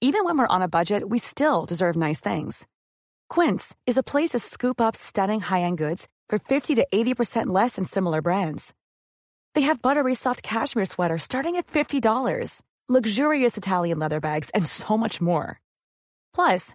Even when we're on a budget, we still deserve nice things. Quince is a place to scoop up stunning high-end goods for 50 to 80% less than similar brands. They have buttery soft cashmere sweaters starting at $50, luxurious Italian leather bags, and so much more. Plus,